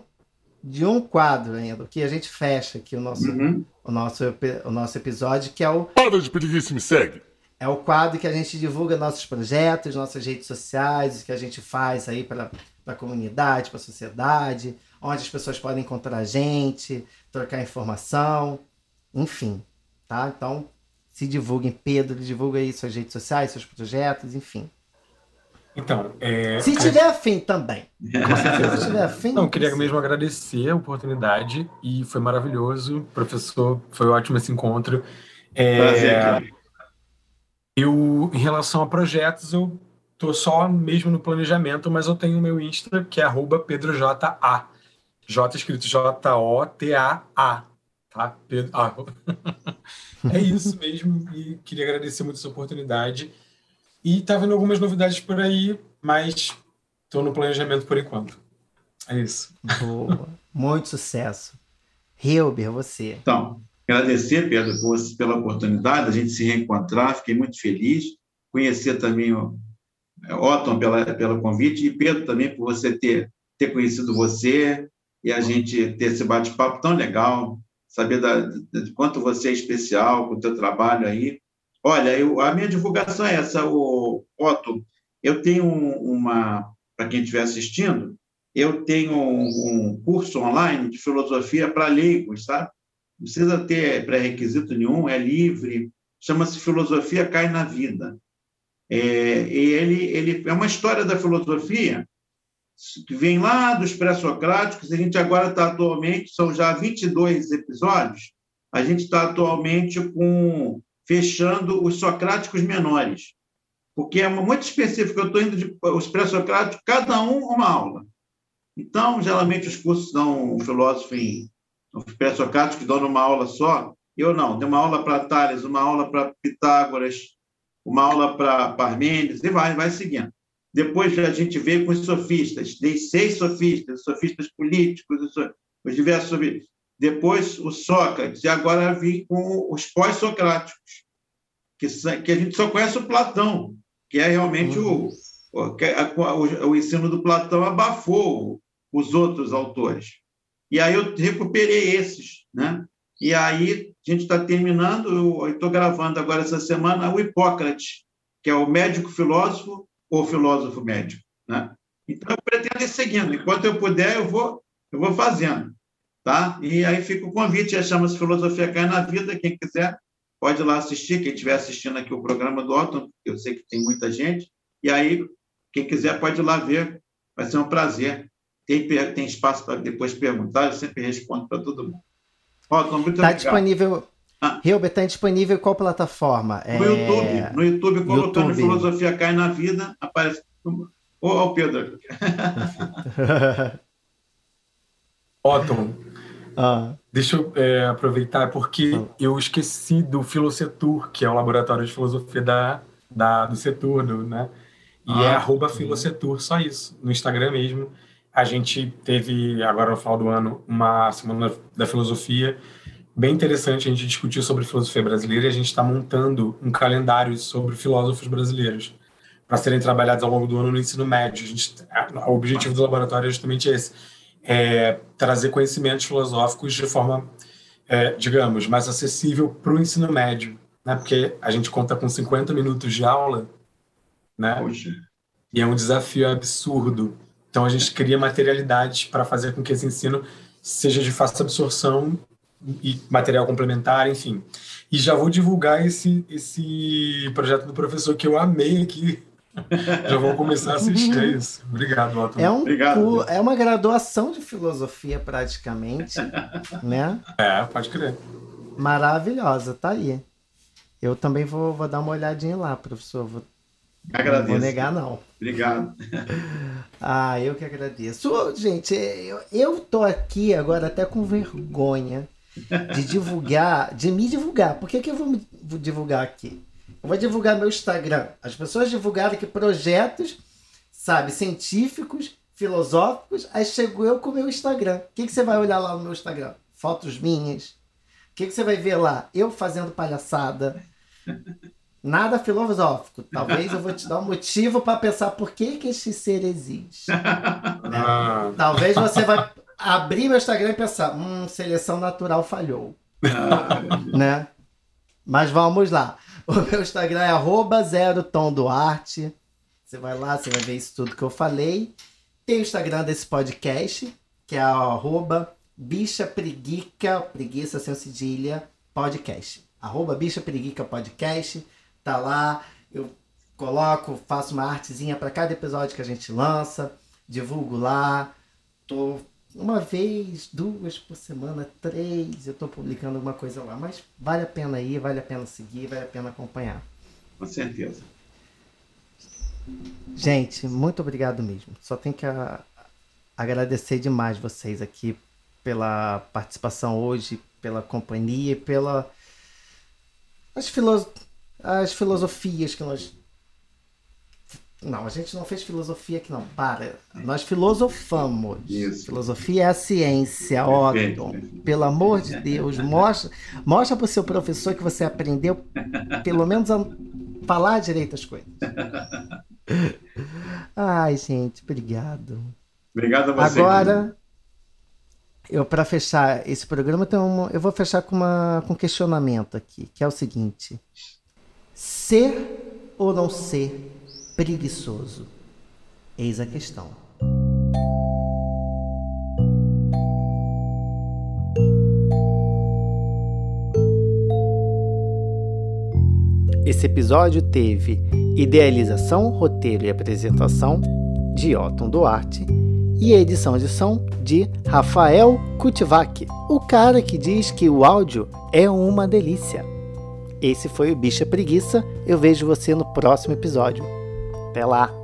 de um quadro ainda, que a gente fecha aqui o nosso, Uhum. o nosso, o nosso episódio, que é o, Para de preguiça me segue. é o quadro que a gente divulga nossos projetos, nossas redes sociais, o que a gente faz aí para a comunidade, para a sociedade, onde as pessoas podem encontrar a gente, trocar informação, enfim, tá? Então, se divulguem, Pedro, divulga aí suas redes sociais, seus projetos, enfim. Então, é, Se tiver afim também. Se tiver afim. Não, queria mesmo agradecer a oportunidade e foi maravilhoso, professor, foi ótimo esse encontro. É, Prazer, eu, em relação a projetos, eu tô só mesmo no planejamento, mas eu tenho o meu Insta, que é arroba pedroja. J escrito J-O-T-A-A, tá? Pedro, ah, é isso mesmo, e queria agradecer muito essa oportunidade. E tá vendo algumas novidades por aí, mas tô no planejamento por enquanto. É isso. Boa. Muito sucesso. Hilber, você. Então, agradecer, Pedro, pela oportunidade, a gente se reencontrar, fiquei muito feliz. Conhecer também o é, Otton pela, pelo convite e Pedro também por você ter, ter conhecido você, e a gente ter esse bate-papo tão legal, saber da, de quanto você é especial com o teu trabalho aí. Olha, eu, a minha divulgação é essa, o Otto. Eu tenho uma, para quem estiver assistindo, eu tenho um, um curso online de filosofia para leigos, sabe? Não precisa ter pré-requisito nenhum, é livre, chama-se Filosofia Cai na Vida. É, ele, ele é uma história da filosofia que vem lá dos pré-socráticos, a gente agora está atualmente, são já 22 episódios, a gente está atualmente com fechando os socráticos menores, porque é muito específico, eu estou indo de os pré-socráticos, cada um uma aula. Então, geralmente os cursos dão um filósofo em os pré-socráticos dão numa aula só, eu não, tem uma aula para Tales, uma aula para Pitágoras, uma aula para Parmênides, e vai, vai seguindo. Depois a gente veio com os sofistas, dei seis sofistas, sofistas políticos, os diversos sofistas. Depois o Sócrates, e agora vim com os pós-socráticos, que, que a gente só conhece o Platão, que é realmente uhum. o, o, o, o ensino do Platão abafou os outros autores. E aí eu recuperei esses, né? E aí a gente está terminando, estou gravando agora essa semana o Hipócrates, que é o médico filósofo ou filósofo médico, né? Então eu pretendo ir seguindo, enquanto eu puder eu vou eu vou fazendo, tá? E aí fica o convite, chama-se Filosofia Cai na Vida, quem quiser pode ir lá assistir, quem estiver assistindo aqui o programa do Otton, eu sei que tem muita gente, e aí quem quiser pode ir lá ver, vai ser um prazer. Tem, tem espaço para depois perguntar, eu sempre respondo para todo mundo. Otton, muito Está disponível ah. Hilbert, está disponível em qual plataforma? No é... YouTube. No YouTube, colocando YouTube. Filosofia Cai na Vida, aparece. Ô, oh, Pedro. Otton, ah. deixa eu é, aproveitar, porque ah. eu esqueci do Filosetur, que é o laboratório de filosofia da, da, do setor, do, né? E é ah. é arroba Filosetur, só isso, no Instagram mesmo. A gente teve, agora no final do ano, uma semana da filosofia bem interessante a gente discutir sobre filosofia brasileira e a gente está montando um calendário sobre filósofos brasileiros para serem trabalhados ao longo do ano no ensino médio. A gente, o objetivo do laboratório é justamente esse, é trazer conhecimentos filosóficos de forma, é, digamos, mais acessível para o ensino médio, né? porque a gente conta com 50 minutos de aula, né? Poxa. e é um desafio absurdo. Então a gente cria materialidades para fazer com que esse ensino seja de fácil absorção e material complementar, enfim. E já vou divulgar esse, esse projeto do professor que eu amei aqui. já vou começar a assistir a isso. Obrigado, Otto. É, um, Obrigado. é uma graduação de filosofia, praticamente. né? É, pode crer. Maravilhosa, tá aí. Eu também vou, vou dar uma olhadinha lá, professor. Vou, agradeço. Não vou negar, não. Obrigado. ah, eu que agradeço. Gente, eu, eu tô aqui agora até com vergonha de divulgar, de me divulgar. Por que, que eu vou me divulgar aqui? Eu vou divulgar meu Instagram. As pessoas divulgaram aqui projetos, sabe, científicos, filosóficos. Aí chegou eu com o meu Instagram. O que, que você vai olhar lá no meu Instagram? Fotos minhas. O que, que você vai ver lá? Eu fazendo palhaçada. Nada filosófico. Talvez eu vou te dar um motivo para pensar por que, que este ser existe. Né? Ah. Talvez você vai abrir meu Instagram e pensar, hum, seleção natural falhou. né? Mas vamos lá. O meu Instagram é arroba zero tom. Você vai lá, você vai ver isso tudo que eu falei. Tem o Instagram desse podcast, que é arroba bicha preguica, preguiça sem cedilha, podcast. Arroba bicha preguica podcast. Tá lá, eu coloco, faço uma artezinha para cada episódio que a gente lança, divulgo lá. Tô uma vez, duas por semana, três, eu estou publicando alguma coisa lá. Mas vale a pena ir, vale a pena seguir, vale a pena acompanhar. Com certeza. Gente, muito obrigado mesmo. Só tenho que a, agradecer demais vocês aqui pela participação hoje, pela companhia e pela as, filo, as filosofias que nós não, a gente não fez filosofia aqui, não. Para. Nós filosofamos. Isso. Filosofia é a ciência, Otton. Pelo amor de Deus, mostra, mostra para o seu professor que você aprendeu, pelo menos, a falar direito as coisas. Ai, gente, obrigado. Obrigado a você. Agora, eu para fechar esse programa, então, eu vou fechar com, uma, com um questionamento aqui, que é o seguinte: ser ou não ser preguiçoso? Eis a questão. Esse episódio teve idealização, roteiro e apresentação de Otton Duarte e edição de som de Rafael Kutivac, o cara que diz que o áudio é uma delícia. Esse foi o Bicha Preguiça. Eu vejo você no próximo episódio. Até lá!